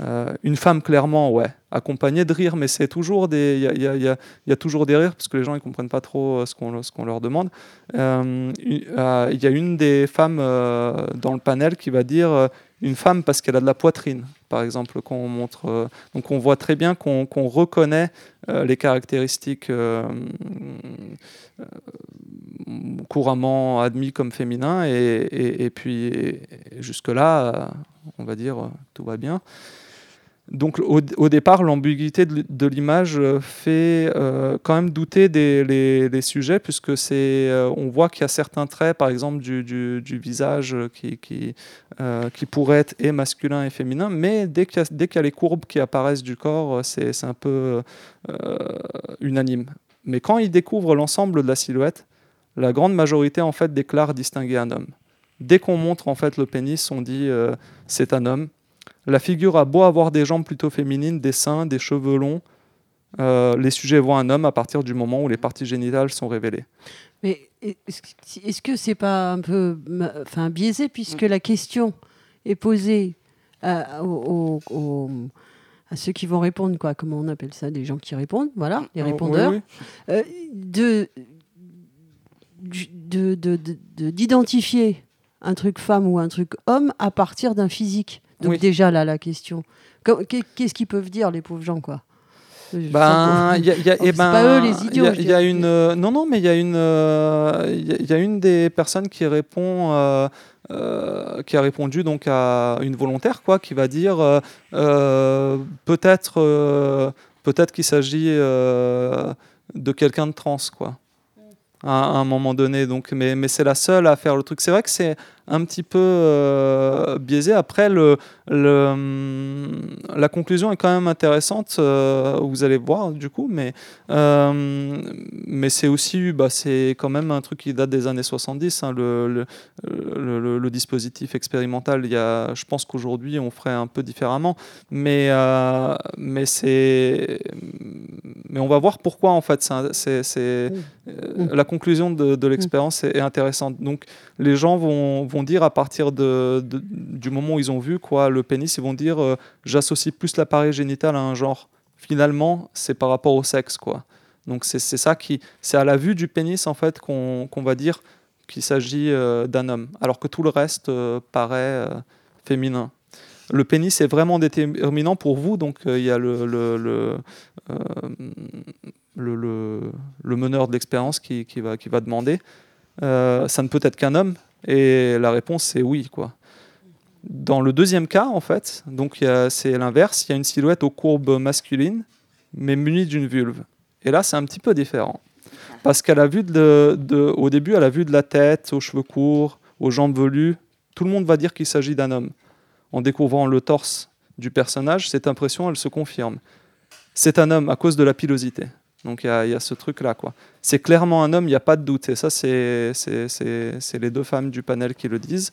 Speaker 5: Euh, une femme, clairement, ouais, accompagnée de rires, mais c'est toujours des, il y, a, toujours des rires parce que les gens ils comprennent pas trop ce qu'on ce qu'on leur demande. Euh, il euh, y a une des femmes euh, dans le panel qui va dire euh, une femme parce qu'elle a de la poitrine, par exemple, qu'on on montre. donc on voit très bien qu'on qu reconnaît les caractéristiques couramment admis comme féminin et, et, et puis jusque là, on va dire tout va bien. Donc au, départ, l'ambiguïté de, l'image fait euh, quand même douter des sujets, puisque euh, on voit qu'il y a certains traits, par exemple du, visage, qui, euh, pourraient être et masculin et féminin, mais dès qu'il y y a les courbes qui apparaissent du corps, c'est un peu unanime. Mais quand ils découvrent l'ensemble de la silhouette, la grande majorité en fait déclare distinguer un homme. Dès qu'on montre en fait le pénis, on dit c'est un homme la figure a beau avoir des jambes plutôt féminines, des seins, des cheveux longs, euh, les sujets voient un homme à partir du moment où les parties génitales sont révélées.
Speaker 3: Mais est-ce que c'est pas un peu enfin, biaisé puisque la question est posée aux, aux- aux- à ceux qui vont répondre, quoi. Comment on appelle ça? Des gens qui répondent, voilà, les répondeurs.
Speaker 5: oui.
Speaker 3: Euh, de du- de- de- de- de- d'identifier un truc femme ou un truc homme à partir d'un physique. Donc
Speaker 5: Oui.
Speaker 3: déjà là la question. Qu'est-ce qu'ils peuvent dire les pauvres gens quoi?
Speaker 5: Ben, y a, il y a- eh ben,
Speaker 3: pas eux, les idiots,
Speaker 5: il y a- y une, euh, non, non, mais il y a une, euh, il y a- il y, a une des personnes qui répond, euh, euh, qui a répondu donc à une volontaire, quoi, qui va dire euh, euh, peut-être, peut-être qu'il s'agit de quelqu'un de trans, quoi. À, à un moment donné, donc, mais, mais c'est la seule à faire le truc. C'est vrai que c'est un petit peu euh, biaisé. Après, le, le, hum, la conclusion est quand même intéressante, euh, vous allez voir du coup, mais, euh, mais c'est aussi, bah, c'est quand même un truc qui date des années 70, hein, le, dispositif expérimental. Il y a, je pense qu'aujourd'hui on ferait un peu différemment, mais, mais, c'est, mais on va voir pourquoi en fait. c'est c'est- euh, la conclusion de, de l'expérience est, est intéressante. Donc les gens vont, vont dire à partir de, du moment où ils ont vu quoi le pénis, ils vont dire euh, j'associe plus l'appareil génital à un genre. Finalement, c'est par rapport au sexe quoi. Donc c'est ça qui, c'est à la vue du pénis en fait qu'on qu'on va dire qu'il s'agit euh, d'un homme, alors que tout le reste euh, paraît féminin. Le pénis est vraiment déterminant pour vous, donc il y a le, le, le, le, le- meneur de l'expérience qui, qui va, qui va demander ça ne peut être qu'un homme Et la réponse c'est oui. Quoi. Dans le deuxième cas, en fait, donc c'est l'inverse, il y a une silhouette aux courbes masculines, mais munie d'une vulve. Et là, c'est un petit peu différent. Parce qu'à la vue de- au début, à la vue de la tête, aux cheveux courts, aux jambes velues, tout le monde va dire qu'il s'agit d'un homme. En découvrant le torse du personnage, cette impression, elle se confirme. C'est un homme à cause de la pilosité. Donc il y, a- ce truc-là. C'est clairement un homme, il n'y a pas de doute. Et ça, c'est les deux femmes du panel qui le disent.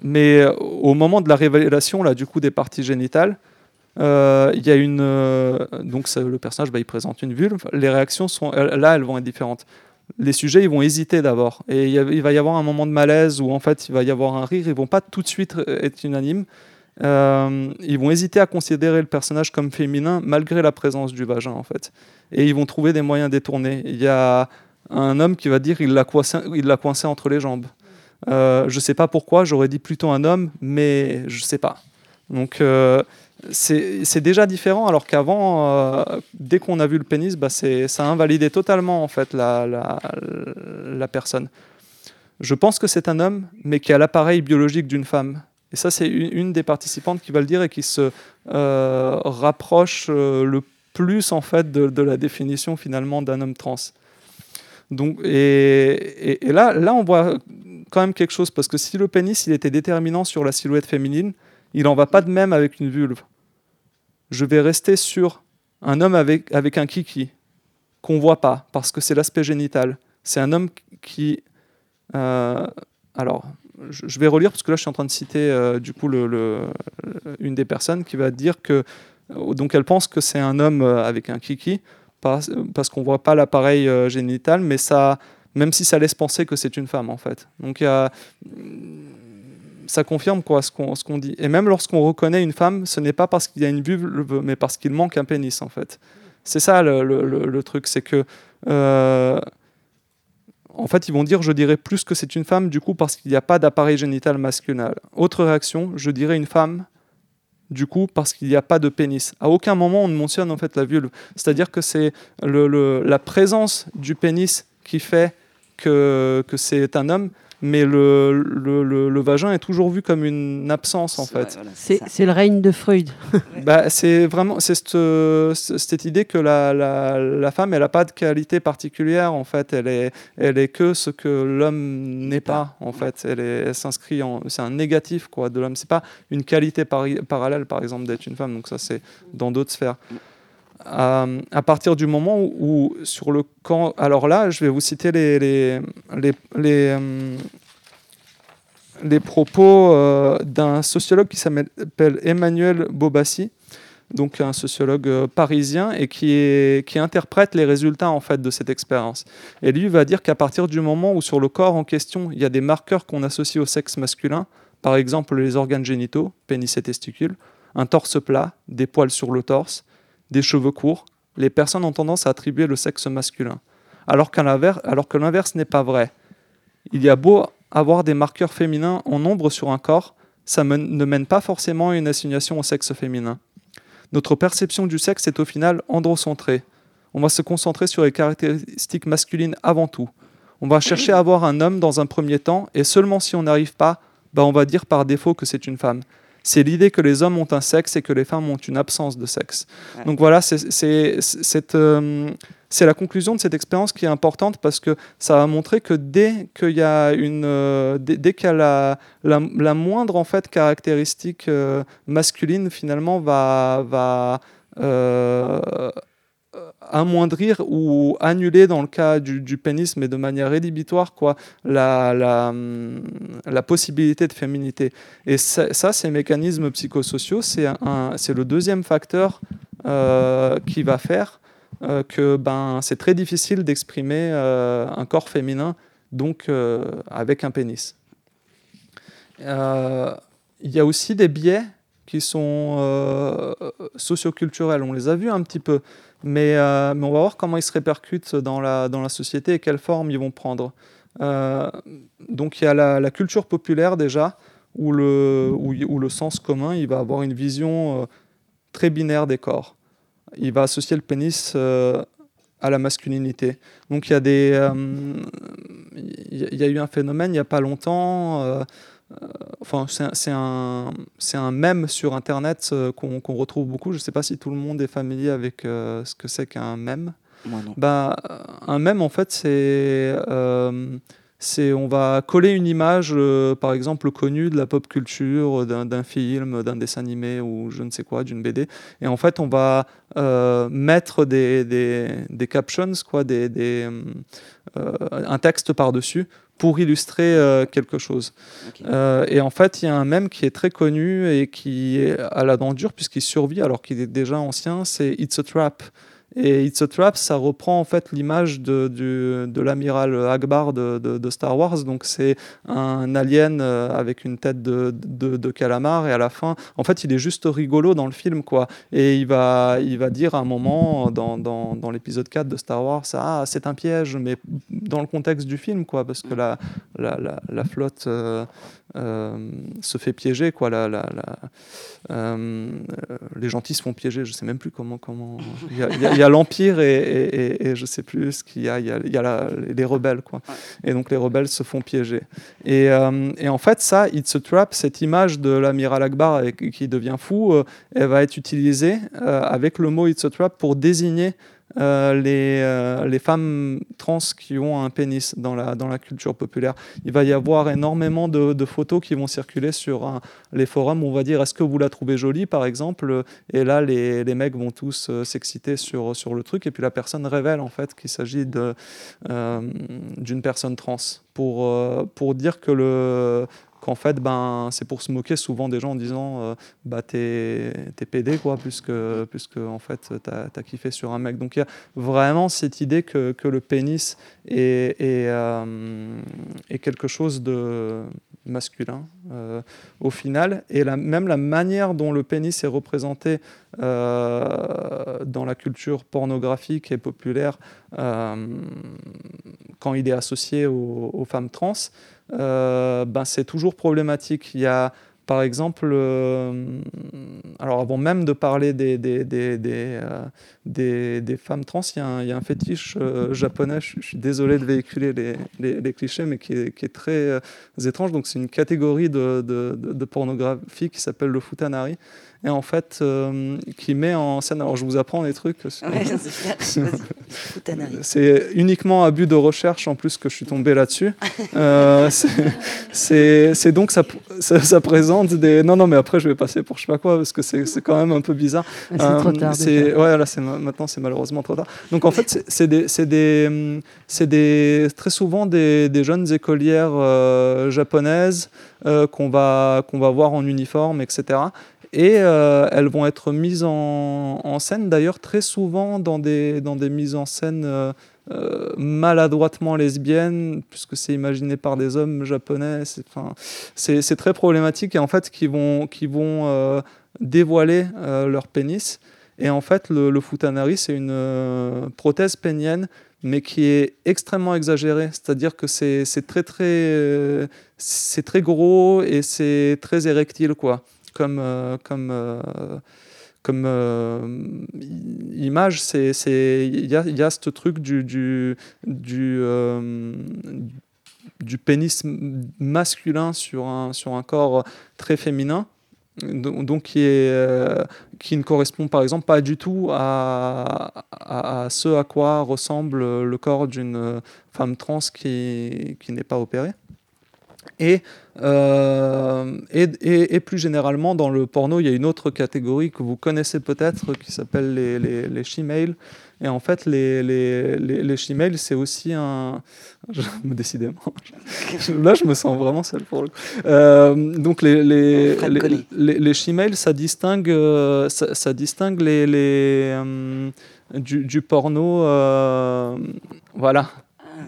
Speaker 5: Mais au moment de la révélation, là, du coup, des parties génitales, euh, il y a une. euh, donc le personnage, bah, il présente une vulve. Les réactions sont là, elles vont être différentes. Les sujets, ils vont hésiter d'abord, et il, va y avoir un moment de malaise où en fait, il va y avoir un rire. Ils vont pas tout de suite être unanimes. Euh, ils vont hésiter à considérer le personnage comme féminin malgré la présence du vagin en fait. Et ils vont trouver des moyens détournés. Il y a un homme qui va dire il l'a coincé, entre les jambes. Euh, je sais pas pourquoi, j'aurais dit plutôt un homme, mais je sais pas. Donc euh, c'est déjà différent, alors qu'avant, euh, dès qu'on a vu le pénis, bah, ça a invalidé totalement en fait la personne. Je pense que c'est un homme, mais qui a l'appareil biologique d'une femme. Et ça, c'est une, des participantes qui va le dire et qui se euh, rapproche euh, le plus en fait de, la définition finalement d'un homme trans. Donc, et là, là, on voit quand même quelque chose parce que si le pénis il était déterminant sur la silhouette féminine, il en va pas de même avec une vulve. Je vais rester sur un homme avec, avec un kiki qu'on voit pas parce que c'est l'aspect génital. C'est un homme qui, euh, alors, je vais relire parce que là, je suis en train de citer euh, du coup une des personnes qui va dire que euh, donc elle pense que c'est un homme euh, avec un kiki parce, parce qu'on voit pas l'appareil génital, mais ça, même si ça laisse penser que c'est une femme en fait. Donc ça confirme quoi ce qu'on dit. Et même lorsqu'on reconnaît une femme, ce n'est pas parce qu'il y a une vulve, mais parce qu'il manque un pénis en fait. C'est ça le, le- truc, c'est que en fait ils vont dire je dirais plus que c'est une femme du coup parce qu'il n'y a pas d'appareil génital masculin. Autre réaction, je dirais une femme du coup parce qu'il n'y a pas de pénis. À aucun moment on ne mentionne en fait la vulve. C'est-à-dire que c'est la présence du pénis qui fait que c'est un homme, mais le, le, le- le vagin est toujours vu comme une absence en fait.
Speaker 3: C'est c'est le règne de Freud.
Speaker 5: Bah, c'est vraiment c'est cette, euh, cette idée que la, la, la femme elle n'a pas de qualité particulière en fait. Elle est elle est que ce que l'homme n'est pas en fait. Elle est elle s'inscrit en c'est un négatif quoi de l'homme. C'est pas une qualité parallèle par exemple d'être une femme. Donc ça c'est dans d'autres sphères À partir du moment où, sur le camp alors là je vais vous citer les les les, les, euh, propos euh, d'un sociologue qui s'appelle Emmanuel Bobassi, donc un sociologue euh, parisien et qui, est, qui interprète les résultats en fait de cette expérience. Et lui va dire qu'à partir du moment où sur le corps en question il y a des marqueurs qu'on associe au sexe masculin, par exemple les organes génitaux, pénis et testicules, un torse plat, des poils sur le torse, des cheveux courts, les personnes ont tendance à attribuer le sexe masculin. Alors, que l'inverse n'est pas vrai. Il y a beau avoir des marqueurs féminins en nombre sur un corps, ça ne mène pas forcément à une assignation au sexe féminin. Notre perception du sexe est au final androcentrée. On va se concentrer sur les caractéristiques masculines avant tout. On va chercher à avoir un homme dans un premier temps, et seulement si on n'arrive pas, bah on va dire par défaut que c'est une femme. C'est l'idée que les hommes ont un sexe et que les femmes ont une absence de sexe.
Speaker 2: Ouais.
Speaker 5: Donc voilà, c'est- euh, c'est la conclusion de cette expérience qui est importante parce que ça va montrer que dès qu'il y a une, euh, dès, dès qu'il y a la, la, la moindre en fait caractéristique euh, masculine finalement va, va euh, amoindrir ou annuler dans le cas du, pénis, mais de manière rédhibitoire, quoi, la, la, hum, la possibilité de féminité. Et ça, ces mécanismes psychosociaux, c'est un, c'est le deuxième facteur euh, qui va faire euh, que ben, c'est très difficile d'exprimer euh, un corps féminin donc avec un pénis. Il y a aussi des biais qui sont socioculturels. On les a vus un petit peu, mais, euh, mais on va voir comment ils se répercutent dans la, société et quelle forme ils vont prendre. Euh, donc il y a la, culture populaire déjà, où le, sens commun il va avoir une vision euh, très binaire des corps. Il va associer le pénis à la masculinité. Donc il y a- il y a eu un phénomène il n'y a pas longtemps. Euh, enfin, c'est un- un, mème sur Internet euh, qu'on retrouve beaucoup. Je ne sais pas si tout le monde est familier avec euh, ce que c'est qu'un mème.
Speaker 2: Moi non.
Speaker 5: Bah, un mème, en fait, c'est. euh, c'est on va coller une image, par exemple, connue de la pop culture, d'un film, d'un dessin animé ou je ne sais quoi, d'une BD. Et en fait, on va mettre des, des, des captions, quoi, des, des, un texte par-dessus pour illustrer euh, quelque chose. Euh, et en fait, il y a un mème qui est très connu et qui est à la dent dure puisqu'il survit alors qu'il est déjà ancien, c'est It's a Trap. Et It's a Trap, ça reprend en fait l'image de, de l'amiral Akbar de, de- Star Wars. Donc c'est un alien euh, avec une tête de, calamar et à la fin, en fait, il est juste rigolo dans le film quoi. Et il va, il va dire à un moment dans, dans, dans l'épisode 4 de Star Wars, ah c'est un piège, mais dans le contexte du film quoi, parce que la, la, la, flotte euh, se fait piéger quoi. La, la, la- euh, euh, les gentils se font piéger, je sais même plus comment comment. Il y a, l'empire et, et, et- et je sais plus ce qu'il y a. Il y a, il y a la- les rebelles quoi. Et donc les rebelles se font piéger. Et, euh, en fait ça, It's a Trap, cette image de l'amiral Akbar qui devient fou, euh, elle va être utilisée euh, avec le mot It's a Trap pour désigner euh, les, euh, les femmes trans qui ont un pénis dans la, dans la culture populaire. Il va y avoir énormément de, photos qui vont circuler sur les forums. où On va dire est-ce que vous la trouvez jolie par exemple? Et là, les, les mecs vont tous euh, s'exciter sur, sur le truc. Et puis la personne révèle en fait qu'il s'agit d'une personne trans pour, pour dire que le qu'en fait ben c'est pour se moquer souvent des gens en disant euh, bah t'es pédé quoi puisque puisque en fait t'as as kiffé sur un mec. Donc il y a vraiment cette idée que, que le pénis est, est, euh, est quelque chose de masculin euh, au final. Et même la manière dont le pénis est représenté dans la culture pornographique et populaire quand il est associé aux, femmes trans ben c'est toujours problématique. Il y a par exemple, euh, alors avant même de parler des, des, des, des, euh, des- femmes trans, il y a un, fétiche euh, japonais, je, suis désolé de véhiculer les, les- clichés, mais qui est, qui est très euh, étrange. Donc c'est une catégorie de- de- de pornographie qui s'appelle le futanari, et en fait euh, qui met en scène, alors je vous apprends des trucs,
Speaker 2: Ouais, c'est
Speaker 5: uniquement à but de recherche en plus que je suis tombé là-dessus. Euh, c'est- donc ça, ça, ça présente des. Non, non, mais après je vais passer pour je sais pas quoi parce que c'est quand même un peu bizarre.
Speaker 3: C'est trop
Speaker 5: Euh,
Speaker 3: tard. déjà.
Speaker 5: ouais, là, c'est ma- maintenant c'est malheureusement trop tard. Donc en fait, c'est- des, c'est des, c'est des, très souvent des, des jeunes écolières euh, japonaises euh, qu'on va, qu'on va voir en uniforme, etc. Et euh, elles vont être mises en, scène, d'ailleurs, très souvent dans des, dans des mises en scène euh, euh, maladroitement lesbiennes, puisque c'est imaginé par des hommes japonais. C'est très problématique et en fait, qui vont, qui vont dévoiler leur pénis. Et en fait, le, le futanari, c'est une prothèse pénienne, mais qui est extrêmement exagérée. C'est-à-dire que c'est très, très, c'est très gros et c'est très érectile, quoi, comme, euh, comme, euh, comme euh, image. Il y a, y a ce truc du, du, du, pénis masculin sur un, sur un corps très féminin. Donc, qui, est, qui ne correspond par exemple pas du tout à, à, à ce à quoi ressemble le corps d'une femme trans qui, qui n'est pas opérée. Et, euh, et, et- et plus généralement, dans le porno, il y a une autre catégorie que vous connaissez peut-être qui s'appelle les, les, les she-males. Et en fait, les, les, les, les she-males, c'est aussi un. Je, décidément. Là, je me sens vraiment seul pour le coup. Euh, donc, les, les, les, les, les she-males, ça distingue, euh, ça, ça distingue les, les, euh, du, du porno. euh,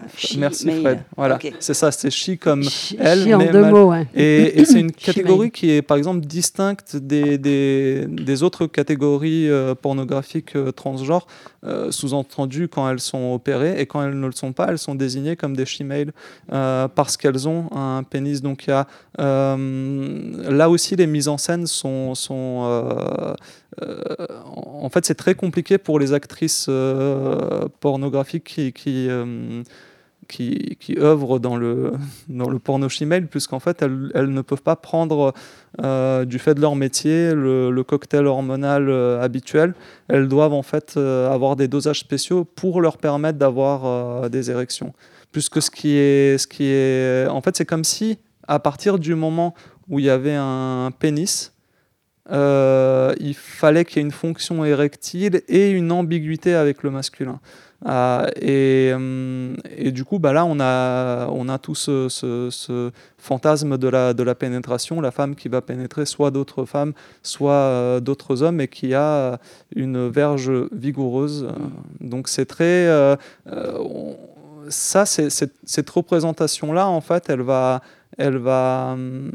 Speaker 5: voilà. Merci. Fred. Voilà, c'est ça, c'est chi comme
Speaker 3: Chi-
Speaker 5: elle,
Speaker 3: en
Speaker 5: mais
Speaker 3: deux
Speaker 5: mal-
Speaker 3: mots, ouais.
Speaker 5: et, et c'est une catégorie qui est par exemple distincte des, des, des autres catégories euh, pornographiques euh, transgenres, euh, sous-entendu quand elles sont opérées, et quand elles ne le sont pas, elles sont désignées comme des euh, parce qu'elles ont un pénis. Donc il y a, là aussi les mises en scène sont... sont en fait, c'est très compliqué pour les actrices pornographiques qui, qui, qui, œuvrent dans le, porno chimel, puisqu'en fait, elles, ne peuvent pas prendre, euh, du fait de leur métier, le, cocktail hormonal euh, habituel. Elles doivent en fait euh, avoir des dosages spéciaux pour leur permettre d'avoir des érections. Puisque ce qui est, ce qui est, en fait, c'est comme si, à partir du moment où il y avait un pénis, il fallait qu'il y ait une fonction érectile et une ambiguïté avec le masculin. Euh, et, hum, et du coup, bah là, on a, on a tout ce, ce- ce fantasme de la, de la pénétration, la femme qui va pénétrer soit d'autres femmes, soit euh, d'autres hommes, et qui a une verge vigoureuse. Euh, Donc c'est très... euh, euh, on- ça, cette représentation-là, en fait, elle va... Elle va hum,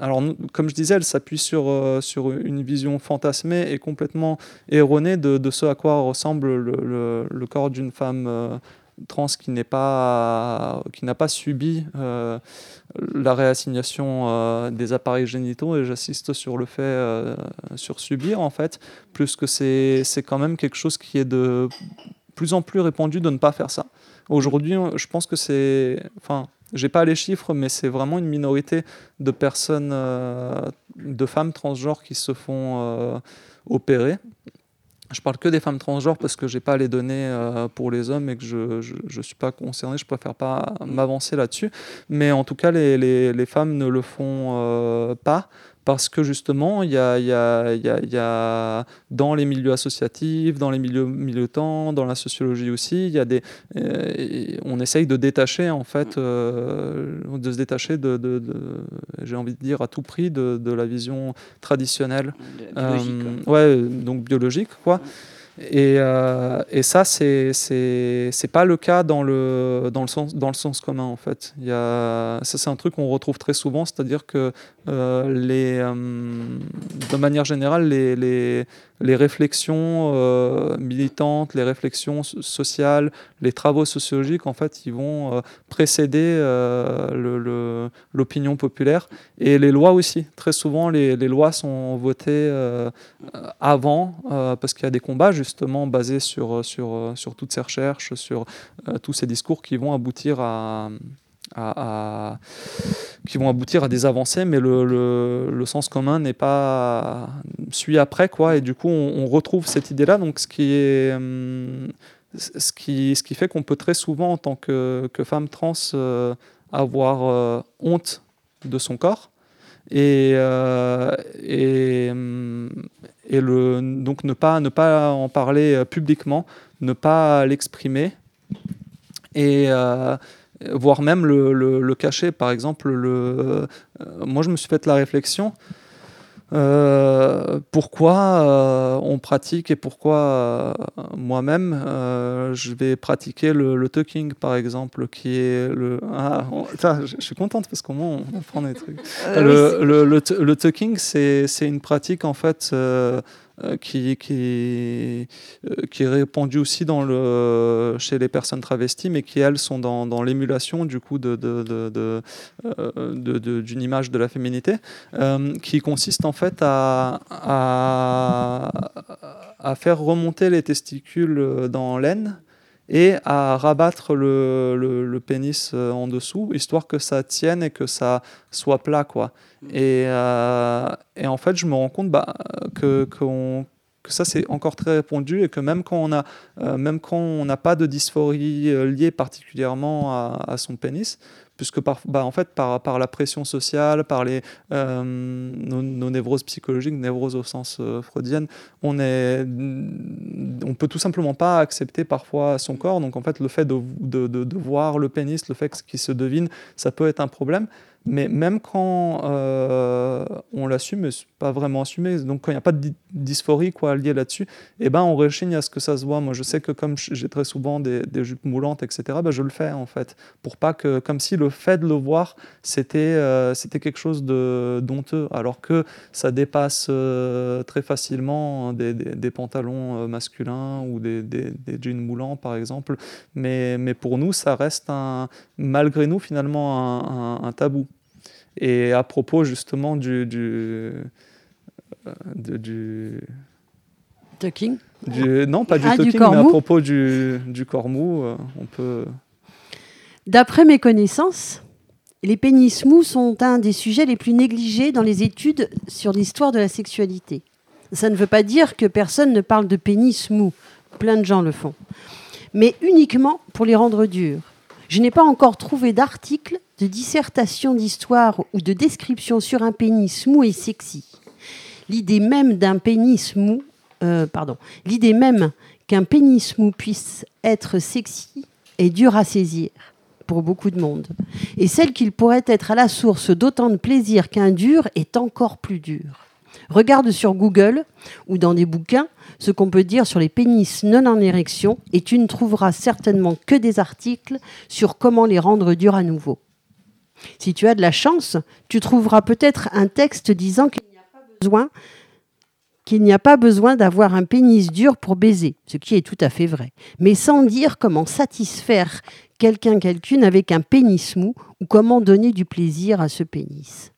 Speaker 5: alors, comme je disais, elle s'appuie sur, euh, sur une vision fantasmée et complètement erronée de, de ce à quoi ressemble le, le- corps d'une femme euh, trans qui n'est pas qui n'a pas subi euh, la réassignation des appareils génitaux. Et j'assiste sur le fait sur subir en fait plus que c'est c'est quand même quelque chose qui est de plus en plus répandu de ne pas faire ça. Aujourd'hui je pense que c'est enfin j'ai pas les chiffres, mais c'est vraiment une minorité de personnes, euh, de femmes transgenres qui se font euh, opérer. Je parle que des femmes transgenres parce que j'ai pas les données euh, pour les hommes et que je, je, je suis pas concerné. Je préfère pas m'avancer là-dessus. Mais en tout cas, les, les, les femmes ne le font pas parce que justement, il y y, y, y a dans les milieux associatifs, dans les milieux militants, dans la sociologie aussi, il y a des, euh, on essaye de détacher en fait, euh, de se détacher de, de- de- j'ai envie de dire à tout prix de, de la vision traditionnelle
Speaker 2: Biologique,
Speaker 5: euh, ouais, donc biologique, quoi. Et, euh, et ça, c'est c'est pas le cas dans le dans le sens dans le sens commun en fait. Y a ça, c'est un truc qu'on retrouve très souvent, c'est-à-dire que euh, les euh, de manière générale les, les réflexions euh, militantes, les réflexions so- sociales, les travaux sociologiques, en fait, ils vont euh, précéder euh, l'opinion populaire et les lois aussi. Très souvent, les, lois sont votées avant, parce qu'il y a des combats justement basés sur, sur, sur toutes ces recherches, sur tous ces discours qui vont aboutir à- qui vont aboutir à des avancées, mais le, le- sens commun n'est pas suit après quoi, et du coup on, retrouve cette idée-là. Donc ce qui est hum, ce qui, ce qui fait qu'on peut très souvent en tant que, que femme trans euh, avoir euh, honte de son corps. Et, euh, et, hum, et le, donc ne pas, ne pas en parler publiquement, ne pas l'exprimer. Et voire même le, le- le cacher. Par exemple, le, euh, moi je me suis fait la réflexion. euh, pourquoi euh, on pratique et pourquoi moi-même je vais pratiquer le, tucking par exemple qui est le ah, on- je, suis contente parce qu'au moins on apprend des trucs le, le, le, tu- le tucking c'est c'est une pratique en fait euh, euh, qui, est répandue aussi chez les personnes travesties, mais qui, elles, sont dans, l'émulation du coup euh, d'une image de la féminité, qui consiste en fait à faire remonter les testicules dans l'aine et à rabattre le, le, le pénis euh, en dessous, histoire que ça tienne et que ça soit plat, quoi. Et, euh, et en fait, je me rends compte bah, que, ça, c'est encore très répandu et que même quand on a, euh, même quand on n'a pas de dysphorie liée particulièrement à, à son pénis, puisque par, bah, en fait, par, par la pression sociale, par les, euh, nos, névroses psychologiques, névroses au sens euh, freudien, on est, on peut tout simplement pas accepter parfois son corps. Donc en fait, le fait de, de, de- de voir le pénis, le fait qu'il se devine, ça peut être un problème. Mais même quand euh, on l'assume, mais c'est pas vraiment assumé, donc quand il n'y a pas de dy- dysphorie quoi, liée là-dessus, eh ben on rechigne à ce que ça se voit. Moi, je sais que comme j'ai très souvent des, jupes moulantes, etc., ben je le fais en fait, pour pas que, comme si le fait de le voir, c'était euh, quelque chose de d'honteux, alors que ça dépasse euh, très facilement des, des- pantalons masculins ou des, des, jeans moulants, par exemple. Mais, mais pour nous, ça reste un, malgré nous finalement un tabou. Et à propos justement du, du, euh, de- du,
Speaker 3: Tucking.
Speaker 5: du- non pas du
Speaker 3: Ah,
Speaker 5: talking,
Speaker 3: corps
Speaker 5: mais à propos du, du corps mou, euh, on peut.
Speaker 3: D'après mes connaissances, les pénis mous sont un des sujets les plus négligés dans les études sur l'histoire de la sexualité. Ça ne veut pas dire que personne ne parle de pénis mou. Plein de gens le font. Mais uniquement pour les rendre durs. Je n'ai pas encore trouvé d'article, de dissertation d'histoire ou de description sur un pénis mou et sexy. L'idée même d'un pénis mou, euh, pardon, l'idée même qu'un pénis mou puisse être sexy est dure à saisir pour beaucoup de monde. Et celle qu'il pourrait être à la source d'autant de plaisir qu'un dur est encore plus dur. Regarde sur Google ou dans des bouquins ce qu'on peut dire sur les pénis non en érection et tu ne trouveras certainement que des articles sur comment les rendre durs à nouveau. Si tu as de la chance, tu trouveras peut-être un texte disant qu'il n'y a pas besoin qu'il n'y a pas besoin d'avoir un pénis dur pour baiser, ce qui est tout à fait vrai, mais sans dire comment satisfaire quelqu'un quelqu'une avec un pénis mou ou comment donner du plaisir à ce pénis.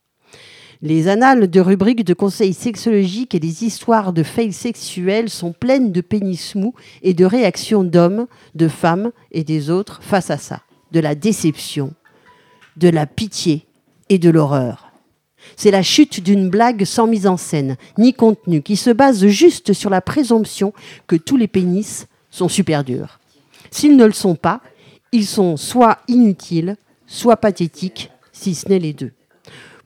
Speaker 3: Les annales de rubriques de conseils sexologiques et les histoires de faits sexuels sont pleines de pénis mous et de réactions d'hommes, de femmes et des autres face à ça. De la déception, de la pitié et de l'horreur. C'est la chute d'une blague sans mise en scène, ni contenu, qui se base juste sur la présomption que tous les pénis sont super durs. S'ils ne le sont pas, ils sont soit inutiles, soit pathétiques, si ce n'est les deux.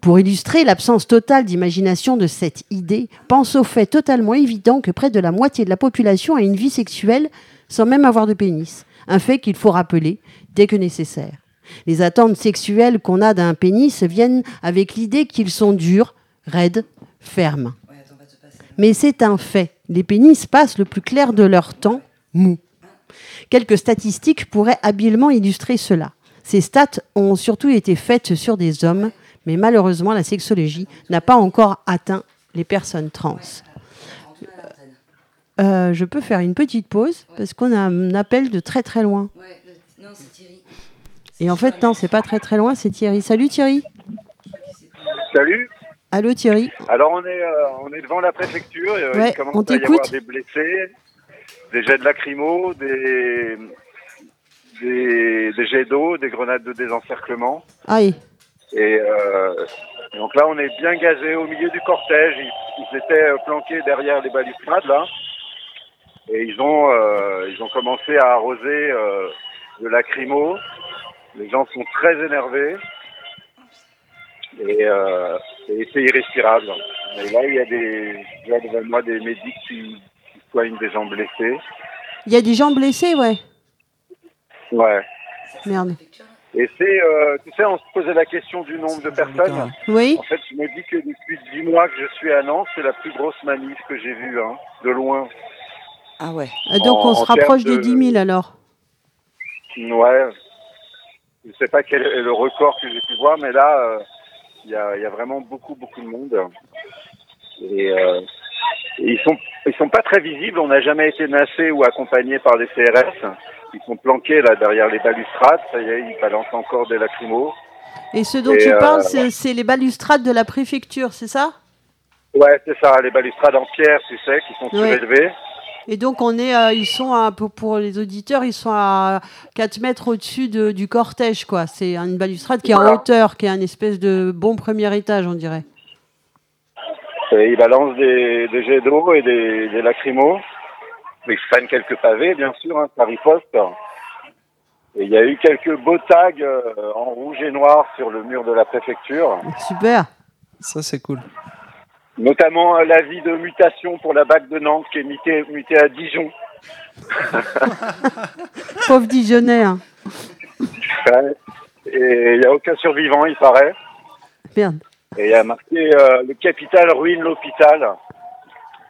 Speaker 3: Pour illustrer l'absence totale d'imagination de cette idée, pense au fait totalement évident que près de la moitié de la population a une vie sexuelle sans même avoir de pénis. Un fait qu'il faut rappeler dès que nécessaire. Les attentes sexuelles qu'on a d'un pénis viennent avec l'idée qu'ils sont durs, raides, fermes. Mais c'est un fait. Les pénis passent le plus clair de leur temps mou. Quelques statistiques pourraient habilement illustrer cela. Ces stats ont surtout été faites sur des hommes, mais malheureusement la sexologie n'a pas encore atteint les personnes trans. Euh, je peux faire une petite pause parce qu'on a un appel de très très loin. Et en fait, non, c'est pas très très loin, c'est Thierry. Salut Thierry.
Speaker 6: Salut.
Speaker 3: Allô Thierry.
Speaker 6: Alors on est, euh, on est devant la préfecture. euh,
Speaker 3: Ouais,
Speaker 6: il commence
Speaker 3: on
Speaker 6: à y avoir des blessés, des jets de lacrymo, des, des, des jets d'eau, des grenades de désencerclement.
Speaker 3: Aïe.
Speaker 6: Et euh, donc là, on est bien gazé au milieu du cortège. Ils, ils étaient euh, planqués derrière les balustrades là, et ils ont euh, ils ont commencé à arroser euh, de lacrymo. Les gens sont très énervés et, euh, et c'est irrespirable. Et là, il y a des il y a devant moi des médics qui, qui soignent des gens blessés.
Speaker 3: Il y a des gens blessés, ouais.
Speaker 6: Ouais.
Speaker 3: Merde.
Speaker 6: Et Et c'est, euh, tu sais, on se posait la question du nombre de personnes.
Speaker 3: Oui.
Speaker 6: En fait, je me dis que depuis 10 mois que je suis à Nantes, c'est la plus grosse manif que j'ai vue, hein, de loin.
Speaker 2: Ah ouais.
Speaker 3: Ah, Donc
Speaker 6: En-
Speaker 3: on se rapproche
Speaker 6: termes
Speaker 3: des
Speaker 6: de-
Speaker 3: 10 000 alors.
Speaker 6: Ouais. Je sais pas quel est le record que j'ai pu voir, mais là, euh, il y, a, il y a vraiment beaucoup, beaucoup de monde. Et, euh, et ils sont, ils sont pas très visibles. On n'a jamais été nassé ou accompagné par les CRS. Ils sont planqués là derrière les balustrades. Ça y est, ils balancent encore des lacrymos.
Speaker 3: Et ce dont
Speaker 6: Et,
Speaker 3: tu
Speaker 6: euh,
Speaker 3: parles, c'est c'est les balustrades de la préfecture, c'est ça?
Speaker 6: Ouais, c'est ça, les balustrades en pierre, tu sais, qui sont
Speaker 3: Ouais. Et donc on est, euh, ils sont pour, pour les auditeurs, ils sont à 4 mètres au-dessus de- du cortège, quoi. C'est une balustrade qui est en hauteur, qui est un espèce de bon premier étage, on dirait.
Speaker 6: Et ils balancent des, des jets d'eau et des, des lacrymos. Ils prennent quelques pavés, bien sûr, hein, ça riposte. Et il y a eu quelques beaux tags euh, en rouge et noir sur le mur de la préfecture,
Speaker 3: Super.
Speaker 5: Ça, c'est cool.
Speaker 6: Notamment euh, l'avis de mutation pour la BAC de Nantes qui est mutée, à Dijon.
Speaker 3: Pauvre Dijonais. hein.
Speaker 6: Et il n'y a aucun survivant, il paraît.
Speaker 3: Merde.
Speaker 6: Et il y a marqué euh, le capital ruine l'hôpital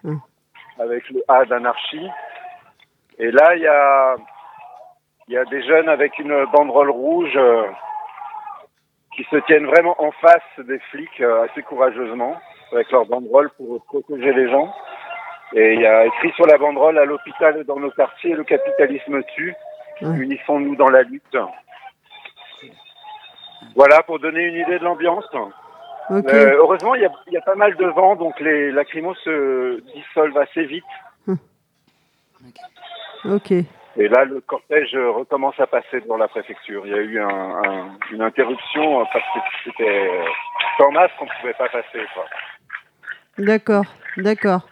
Speaker 3: Hmm.
Speaker 6: avec le A d'anarchie. Et là, il y a, y a des jeunes avec une banderole rouge euh, qui se tiennent vraiment en face des flics euh, assez courageusement avec leur banderole pour protéger les gens. Et il y a écrit sur la banderole à l'hôpital et dans nos quartiers, le capitalisme tue. Unissons-nous dans la lutte. Voilà pour donner une idée de l'ambiance. Euh, heureusement, il y, a, il y a pas mal de vent, donc les lacrymos se dissolvent assez vite.
Speaker 3: Ok.
Speaker 6: Et là, le cortège euh, recommence à passer devant la préfecture. Il y a eu un, un- une interruption euh, parce que c'était euh, sans masque, on ne pouvait pas passer.
Speaker 3: D'accord. D'accord.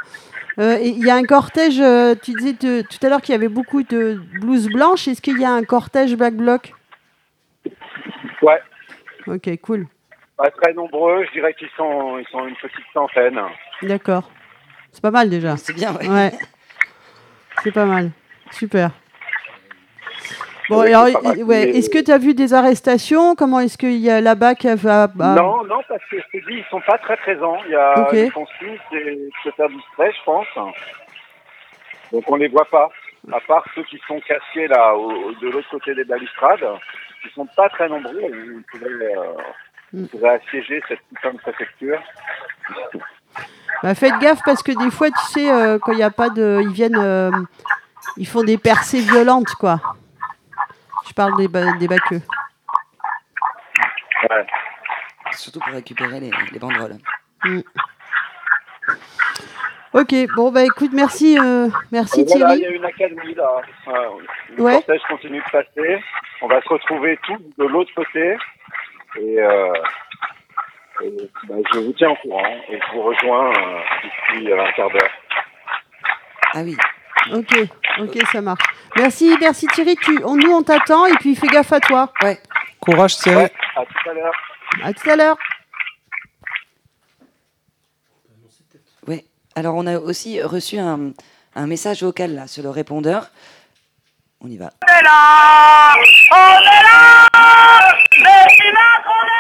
Speaker 3: Euh, Il y a un cortège, euh, tu disais te- tout à l'heure qu'il y avait beaucoup de blouses blanches. Est-ce qu'il y a un cortège Black Bloc?
Speaker 6: Ouais,
Speaker 3: Ok, cool.
Speaker 6: pas très nombreux. Je dirais qu'ils sont, ils sont une petite centaine.
Speaker 3: D'accord. C'est pas mal déjà.
Speaker 2: C'est bien, ouais.
Speaker 3: Ouais. C'est pas mal. Super. Bon, alors, i- ouais, est-ce que tu as vu des arrestations? Comment est-ce qu'il y a là-bas qui va. bah,
Speaker 6: Non, non, parce que je te dis, ils sont pas très présents. Il y a
Speaker 3: Ok.
Speaker 6: des consignes, c'est se faire distrait, je pense. Donc on les voit pas. À part ceux qui sont casqués là, au- de l'autre côté des balustrades, qui sont pas très nombreux. Ils pourraient, euh,
Speaker 3: Mm.
Speaker 6: ils pourraient assiéger cette putain de préfecture.
Speaker 3: bah, faites gaffe parce que des fois, tu sais, euh, quand il n'y a pas de. Ils viennent. euh, ils font des percées violentes, quoi. Je parle des, ba- des baqueux.
Speaker 6: Ouais.
Speaker 2: Surtout pour récupérer les, les banderoles.
Speaker 3: Ok, bon, bah écoute, merci, euh, merci
Speaker 6: voilà, il
Speaker 3: Thierry.
Speaker 6: y a une académie là. Euh, Le
Speaker 3: Ouais.
Speaker 6: cortège continue de passer. On va se retrouver tous de l'autre côté. Et, euh, et, bah, je vous tiens au courant et je vous rejoins euh, d'ici euh, un quart d'heure.
Speaker 2: Ah oui.
Speaker 3: Ok, ok, ça marche. Merci, merci Thierry. Tu, on, nous, on t'attend et puis fais gaffe à toi.
Speaker 2: Ouais.
Speaker 5: Courage, Thierry.
Speaker 6: Ouais, à tout à l'heure.
Speaker 3: À tout à l'heure.
Speaker 2: Ouais. Alors, on a aussi reçu un, un message vocal là, sur le répondeur. On y va.
Speaker 7: On est là, on est là, Macron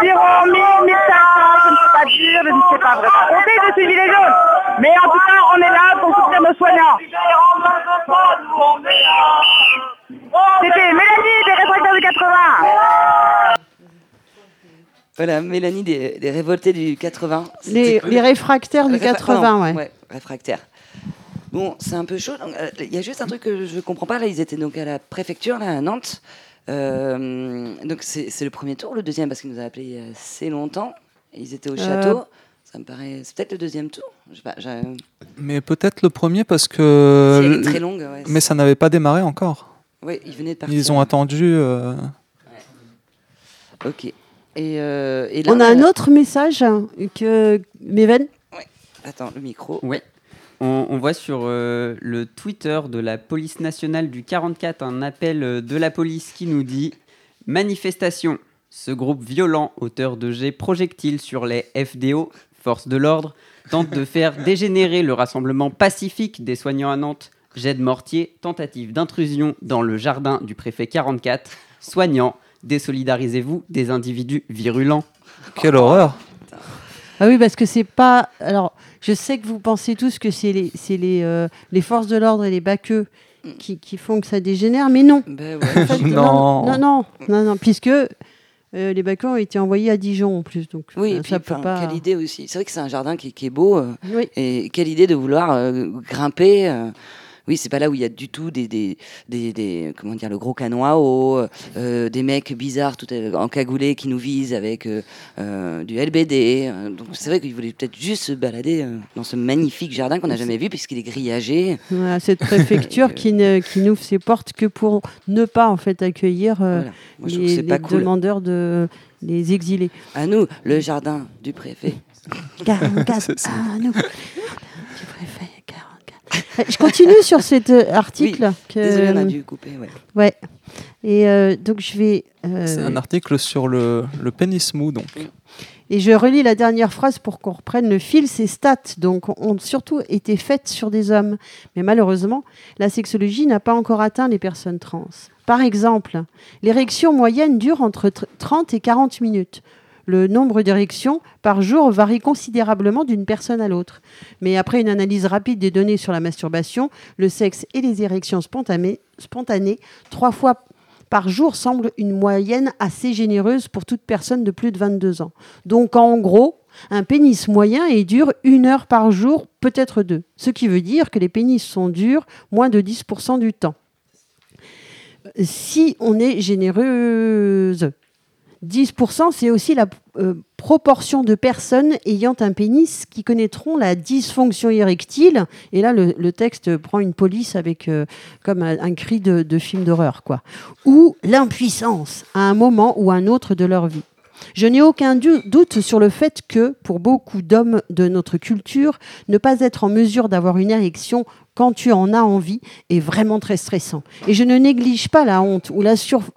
Speaker 7: environ 1000, 1500, je ne sais pas dire, je ne sais pas vraiment compter de ces Gilets jaunes. Mais en tout cas, on est là pour soutenir nos soignants. C'était Mélanie des réfractaires du 80.
Speaker 2: Voilà, Mélanie des, des révoltés du 80.
Speaker 3: Les, les réfractaires du
Speaker 2: Réfra-
Speaker 3: 80,
Speaker 2: pardon,
Speaker 3: ouais.
Speaker 2: ouais. réfractaires. Bon, c'est un peu chaud. euh, Il y a juste un truc que je comprends pas. Là, ils étaient donc à la préfecture, là, à Nantes. Euh, donc, c'est le premier tour, le deuxième, parce qu'ils nous a appelé il y a assez longtemps. Ils étaient au château. Ça me paraît. C'est peut-être le deuxième tour. Je sais pas. j'ai-
Speaker 5: Mais peut-être le premier parce que.
Speaker 2: Si elle est très longue, ouais.
Speaker 5: Mais ça n'avait pas démarré encore.
Speaker 2: Oui, ils venaient de partir.
Speaker 5: Ils ont attendu. euh,
Speaker 2: Ok. Et, euh, et là,
Speaker 3: On a un autre message hein, que Méven.
Speaker 2: Attends, le micro.
Speaker 4: Ouais. On, on voit sur euh, le Twitter de la police nationale du 44 un appel euh, de la police qui nous dit Manifestation. Ce groupe violent, auteur de jets projectiles sur les FDO, forces de l'ordre, tente de faire dégénérer le rassemblement pacifique des soignants à Nantes. Jet de mortier, tentative d'intrusion dans le jardin du préfet 44. Soignants, désolidarisez-vous des individus virulents.
Speaker 5: Quelle horreur
Speaker 3: Ah oui, parce que c'est pas. Alors, je sais que vous pensez tous que c'est les, c'est les, euh, les forces de l'ordre et les baqueux qui, qui font que ça dégénère, mais non.
Speaker 2: Ben ouais.
Speaker 3: En fait,
Speaker 5: Non.
Speaker 3: non, non, non, non, puisque euh, les baqueux ont été envoyés à Dijon en plus, donc
Speaker 2: Oui,
Speaker 3: euh,
Speaker 2: et puis,
Speaker 3: ça peut
Speaker 2: enfin,
Speaker 3: pas.
Speaker 2: quelle idée aussi. C'est vrai que c'est un jardin qui, qui est beau. euh,
Speaker 3: Oui.
Speaker 2: Et quelle idée de vouloir euh, grimper. Oui, c'est pas là où il y a du tout des, des, des, des- comment dire, le gros canon à eau, euh, des mecs bizarres tout euh, encagoulés qui nous visent avec euh, euh, du LBD. donc c'est vrai qu'ils voulaient peut-être juste se balader dans ce magnifique jardin qu'on n'a jamais vu puisqu'il est grillagé.
Speaker 3: Voilà, cette préfecture qui, ne, qui n'ouvre ses portes que pour ne pas en fait accueillir
Speaker 2: Voilà. Moi,
Speaker 3: les,
Speaker 2: cool.
Speaker 3: demandeurs de les exilés.
Speaker 2: À nous, le jardin du préfet.
Speaker 3: 44
Speaker 5: C'est ça.
Speaker 3: à nous. Du préfet, 44. Je continue sur cet euh, article. que-
Speaker 2: Désolé, on a dû couper. Ouais.
Speaker 3: Ouais. Et euh, donc je vais. euh,
Speaker 5: C'est un article sur le, le pénis mou, donc.
Speaker 3: Et je relis la dernière phrase pour qu'on reprenne le fil. Ces stats donc, ont surtout été faites sur des hommes. Mais malheureusement, la sexologie n'a pas encore atteint les personnes trans. Par exemple, l'érection moyenne dure entre tr- 30 et 40 minutes. Le nombre d'érections par jour varie considérablement d'une personne à l'autre. Mais après une analyse rapide des données sur la masturbation, le sexe et les érections spontanées, trois fois par jour semble une moyenne assez généreuse pour toute personne de plus de 22 ans. Donc en gros, un pénis moyen est dur une heure par jour, peut-être deux. Ce qui veut dire que les pénis sont durs moins de 10% du temps. Si on est généreuse, 10%, c'est aussi la euh, proportion de personnes ayant un pénis qui connaîtront la dysfonction érectile. Et là, le, texte prend une police avec euh, comme un, cri de, film d'horreur, quoi. Ou l'impuissance à un moment ou un autre de leur vie. Je n'ai aucun doute sur le fait que, pour beaucoup d'hommes de notre culture, ne pas être en mesure d'avoir une érection quand tu en as envie est vraiment très stressant. Et je ne néglige pas la honte ou la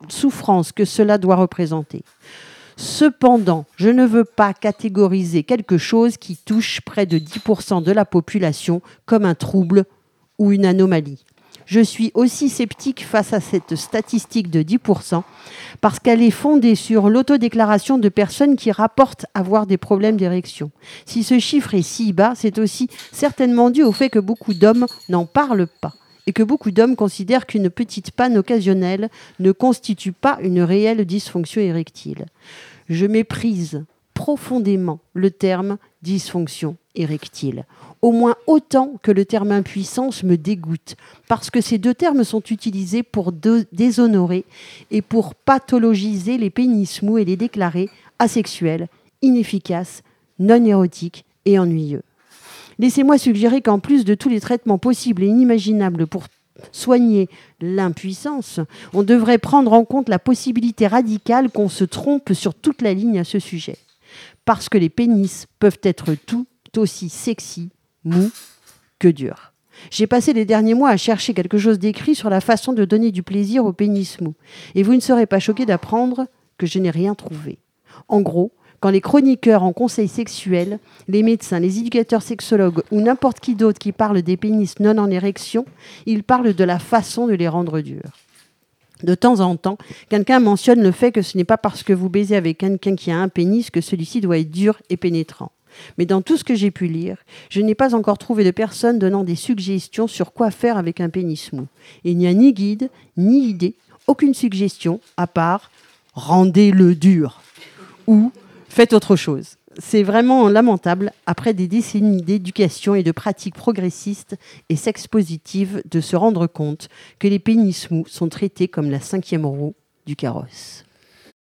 Speaker 3: souffrance que cela doit représenter. Cependant, je ne veux pas catégoriser quelque chose qui touche près de 10% de la population comme un trouble ou une anomalie. Je suis aussi sceptique face à cette statistique de 10% parce qu'elle est fondée sur l'autodéclaration de personnes qui rapportent avoir des problèmes d'érection. Si ce chiffre est si bas, c'est aussi certainement dû au fait que beaucoup d'hommes n'en parlent pas et que beaucoup d'hommes considèrent qu'une petite panne occasionnelle ne constitue pas une réelle dysfonction érectile. Je méprise profondément le terme dysfonction érectile, au moins autant que le terme impuissance me dégoûte, parce que ces deux termes sont utilisés pour déshonorer et pour pathologiser les pénis mous et les déclarer asexuels, inefficaces, non érotiques et ennuyeux. Laissez-moi suggérer qu'en plus de tous les traitements possibles et inimaginables pour soigner l'impuissance, on devrait prendre en compte la possibilité radicale qu'on se trompe sur toute la ligne à ce sujet. Parce que les pénis peuvent être tout aussi sexy, mous que durs. J'ai passé les derniers mois à chercher quelque chose d'écrit sur la façon de donner du plaisir au pénis mou. Et vous ne serez pas choqués d'apprendre que je n'ai rien trouvé. En gros, quand les chroniqueurs en conseil sexuel, les médecins, les éducateurs sexologues ou n'importe qui d'autre qui parle des pénis non en érection, ils parlent de la façon de les rendre durs. De temps en temps, quelqu'un mentionne le fait que ce n'est pas parce que vous baisez avec quelqu'un qui a un pénis que celui-ci doit être dur et pénétrant. Mais dans tout ce que j'ai pu lire, je n'ai pas encore trouvé de personne donnant des suggestions sur quoi faire avec un pénis mou. Il n'y a ni guide, ni idée, aucune suggestion, à part rendez-le dur ou faites autre chose. C'est vraiment lamentable, après des décennies d'éducation et de pratiques progressistes et sex-positives, de se rendre compte que les pénis mous sont traités comme la cinquième roue du carrosse.